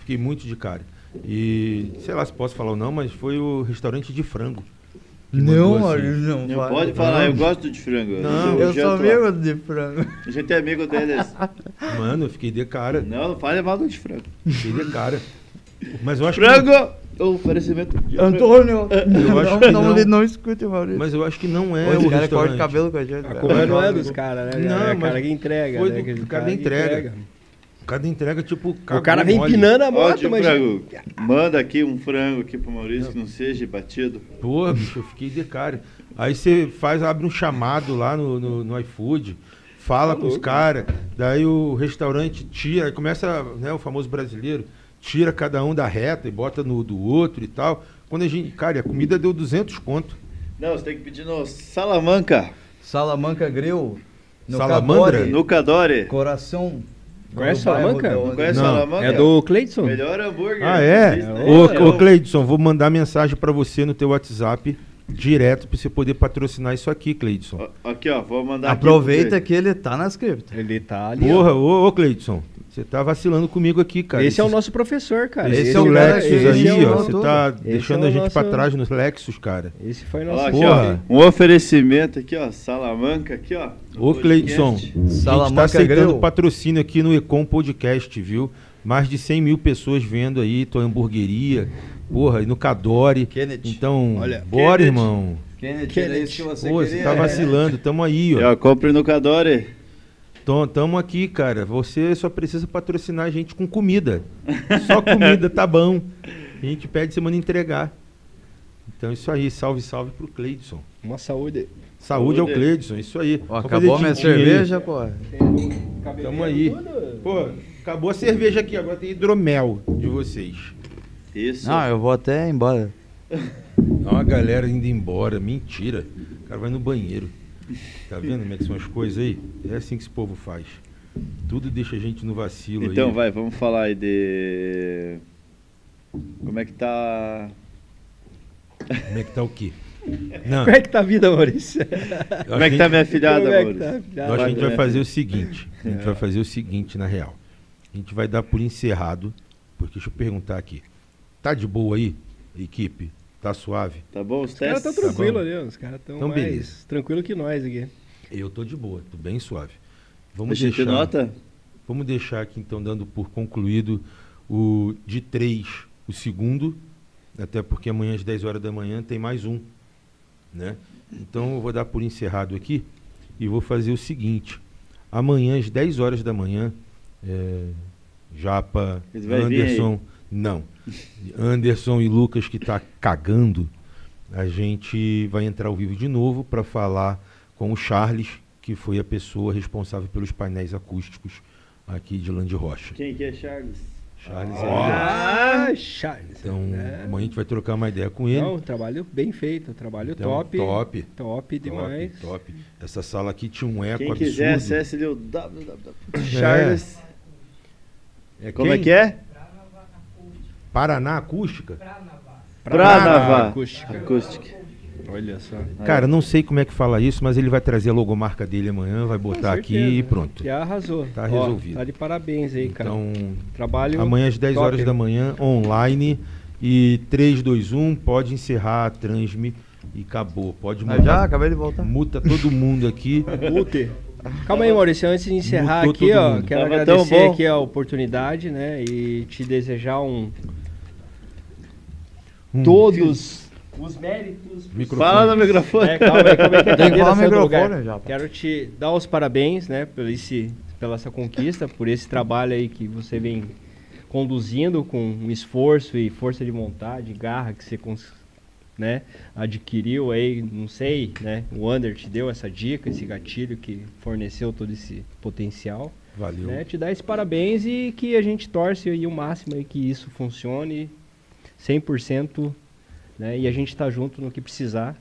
Fiquei muito de cara. E sei lá se posso falar ou não, mas foi o restaurante de frango. que Não, assim. Não. Não vai. pode falar, Não. eu gosto de frango. Não, Eu sou janto lá. amigo de frango. A gente é amigo deles. [laughs] Mano, eu fiquei de cara. Não, não fale mal do de frango. Fiquei de cara. Mas eu acho que. Frango! Oferecimento de frango. Antônio! Eu acho não, que não, não. ele não escute, Maurício. Mas eu acho que não é Esse o cara corta restaurante. o cabelo com a gente. A culpa não é dos caras, né? Não, é o cara que entrega, foi né? do Aquele cara da que entrega. Cada entrega, tipo, O cara vem mole. empinando a moto, mas... frango, manda aqui um frango aqui pro Maurício que não seja batido. Porra, bicho, eu fiquei de cara. Aí você faz, abre um chamado lá no, no, no iFood, fala com os caras, daí o restaurante tira, aí começa, né, o famoso brasileiro, tira cada um da reta e bota no do outro e tal. Quando a gente, cara, e a comida deu 200 conto. Não, você tem que pedir no Salamanca, Salamanca Grill. No Salamandra? Cadore, no Cadore. Coração. Conhece Salamanca? Não conhece Não, Salamanca? É do Cleidson? Melhor hambúrguer. Ah, é? Ô, É ô o- Cleidson, vou mandar mensagem pra você no teu WhatsApp direto pra você poder patrocinar isso aqui, Cleidson. Ó, Aqui, ó, vou mandar aqui Aproveita pro que ele tá nas criptas. Ele tá ali, Porra, ó. ô, ô Cleidson, você tá vacilando comigo aqui, cara. Esse é o nosso professor, cara. Esse, Esse é o cara- Lexus esse aí, é o ó. nosso- Você tá Esse deixando é a gente pra nosso- trás nos Lexus, cara. Esse foi Ó, nosso... aqui, Porra. ó, um oferecimento aqui, ó, Salamanca aqui, ó. Ô, podcast. Cleidson, a gente Salamanca tá aceitando Grill. patrocínio aqui no Ecom Podcast, viu? Mais de 100 mil pessoas vendo aí tua hamburgueria, porra, e no Cadore. Kenneth. Então, Olha, bora, Kenneth. irmão. Kenneth, Kenneth. era isso que você Pô, você tá vacilando, tamo aí, ó. ó, compre no Cadore. Tamo, tamo aqui, cara. Você só precisa patrocinar a gente com comida. Só comida, tá bom. A gente pede semana entregar. Então, isso aí. Salve, salve pro Cleidson. Uma saúde. Saúde ao Saúde. Cleidson, isso aí. Ó, acabou a minha cerveja, pô. Tamo aí. Pô, acabou a cerveja aqui, agora tem hidromel de vocês. Isso. Não, eu vou até embora. Ó, a galera indo embora, mentira. O cara vai no banheiro. Tá vendo como é que são as coisas aí? É assim que esse povo faz. Tudo deixa a gente no vacilo Então, aí. vai, vamos falar aí de... Como é que tá... Como é que tá o quê? [laughs] Não, Como é que tá a vida, Maurício? Como é que tá minha filhada, Como é Maurício? tá? Eu acho que a gente vai né? fazer o seguinte. A gente vai fazer o seguinte, na real. A gente vai dar por encerrado. Porque deixa eu perguntar aqui. Tá de boa aí, equipe? Tá suave? Tá bom os Os caras testes? estão Tá tranquilos bom. ali, ó. os caras estão Então, mais beleza. tranquilo que nós aqui. Eu tô de boa, tô bem suave. A Vamos gente deixar, nota? vamos deixar aqui então dando por concluído o de três, o segundo, até porque amanhã às 10 horas da manhã tem mais um, né? Então eu vou dar por encerrado aqui e vou fazer o seguinte: amanhã às 10 horas da manhã, é, Japa, Anderson, não, Anderson e Lucas que tá cagando, a gente vai entrar ao vivo de novo para falar com o Charles, que foi a pessoa responsável pelos painéis acústicos aqui de Land Rocha. Quem que é Charles? Charles é Ah, Charles. Então, É. amanhã a gente vai trocar uma ideia com ele. Não, trabalho bem feito, trabalho Então, top. Top. Top demais. Top, top. Essa sala aqui tinha um eco Quem absurdo. quiser, acesse o www. É. Charles. É Como quem? é que é? Paraná Acústica? Pranava. Acústica. Acústica. Olha só. Cara, não sei como é que fala isso, mas ele vai trazer a logomarca dele amanhã, vai botar aqui e pronto. Já arrasou. Tá Ó, resolvido. Tá de parabéns aí, cara. Então, Trabalho. amanhã às 10 top. horas da manhã, online. E 3, 2, 1, pode encerrar a transmi e acabou. Pode Mas mutar. já, acabei de voltar. Muta todo mundo aqui. [laughs] Mute. Calma aí, Maurício. Antes de encerrar Mutou aqui, ó, mundo. quero Tava agradecer aqui a oportunidade, né? E te desejar um. Um Todos os méritos. microfone. Fala no microfone. É, calma aí, como é que a Tem [laughs] que cadeira falar no do microfone lugar? já, pô. Quero te dar os parabéns, né, por esse, pela essa conquista, por esse trabalho aí que você vem conduzindo com um esforço e força de vontade, garra que você cons- né, adquiriu aí, não sei, né, o Under te deu essa dica, esse gatilho que forneceu todo esse potencial, Valeu. né, te dar esse parabéns e que a gente torce aí o máximo aí que isso funcione 100%, né, e a gente tá junto no que precisar,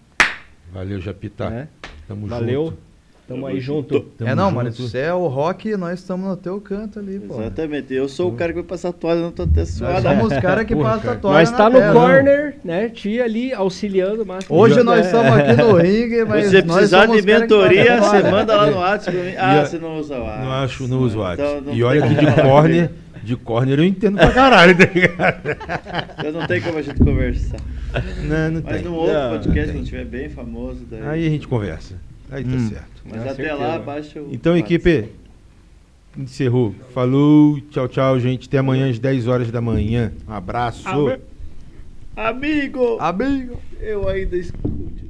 Valeu, Japita. né, Tamo valeu. junto. Tamo aí junto. Tamo é não, junto. mano. Você é o rock e nós estamos no teu canto ali, pô. Exatamente. Eu sou o cara que vai passar toalha, não tô até Nós somos os caras que [laughs] passam tatuagem Nós na tá no tela. corner, né? Tia ali auxiliando o máximo. Hoje nós estamos aqui no ringue, mas Se você nós precisar somos de mentoria, você manda lá no [laughs] WhatsApp pra mim. Ah, E- você não usa o WhatsApp. Não acho, não uso WhatsApp. Então, não e olha que de corner, [laughs] de corner eu entendo pra caralho, tá ligado? Então não tem como a gente conversar. Não, não Mas tem. num outro Não, podcast, tem. quando tiver bem famoso, daí. Aí a gente conversa. Aí tá Hum. certo. Mas Com até certeza. lá, baixa o. Então, equipe, encerrou. Falou, tchau, tchau, gente. Até amanhã às 10 horas da manhã. Um abraço. Amigo! Amigo! Eu ainda escuto.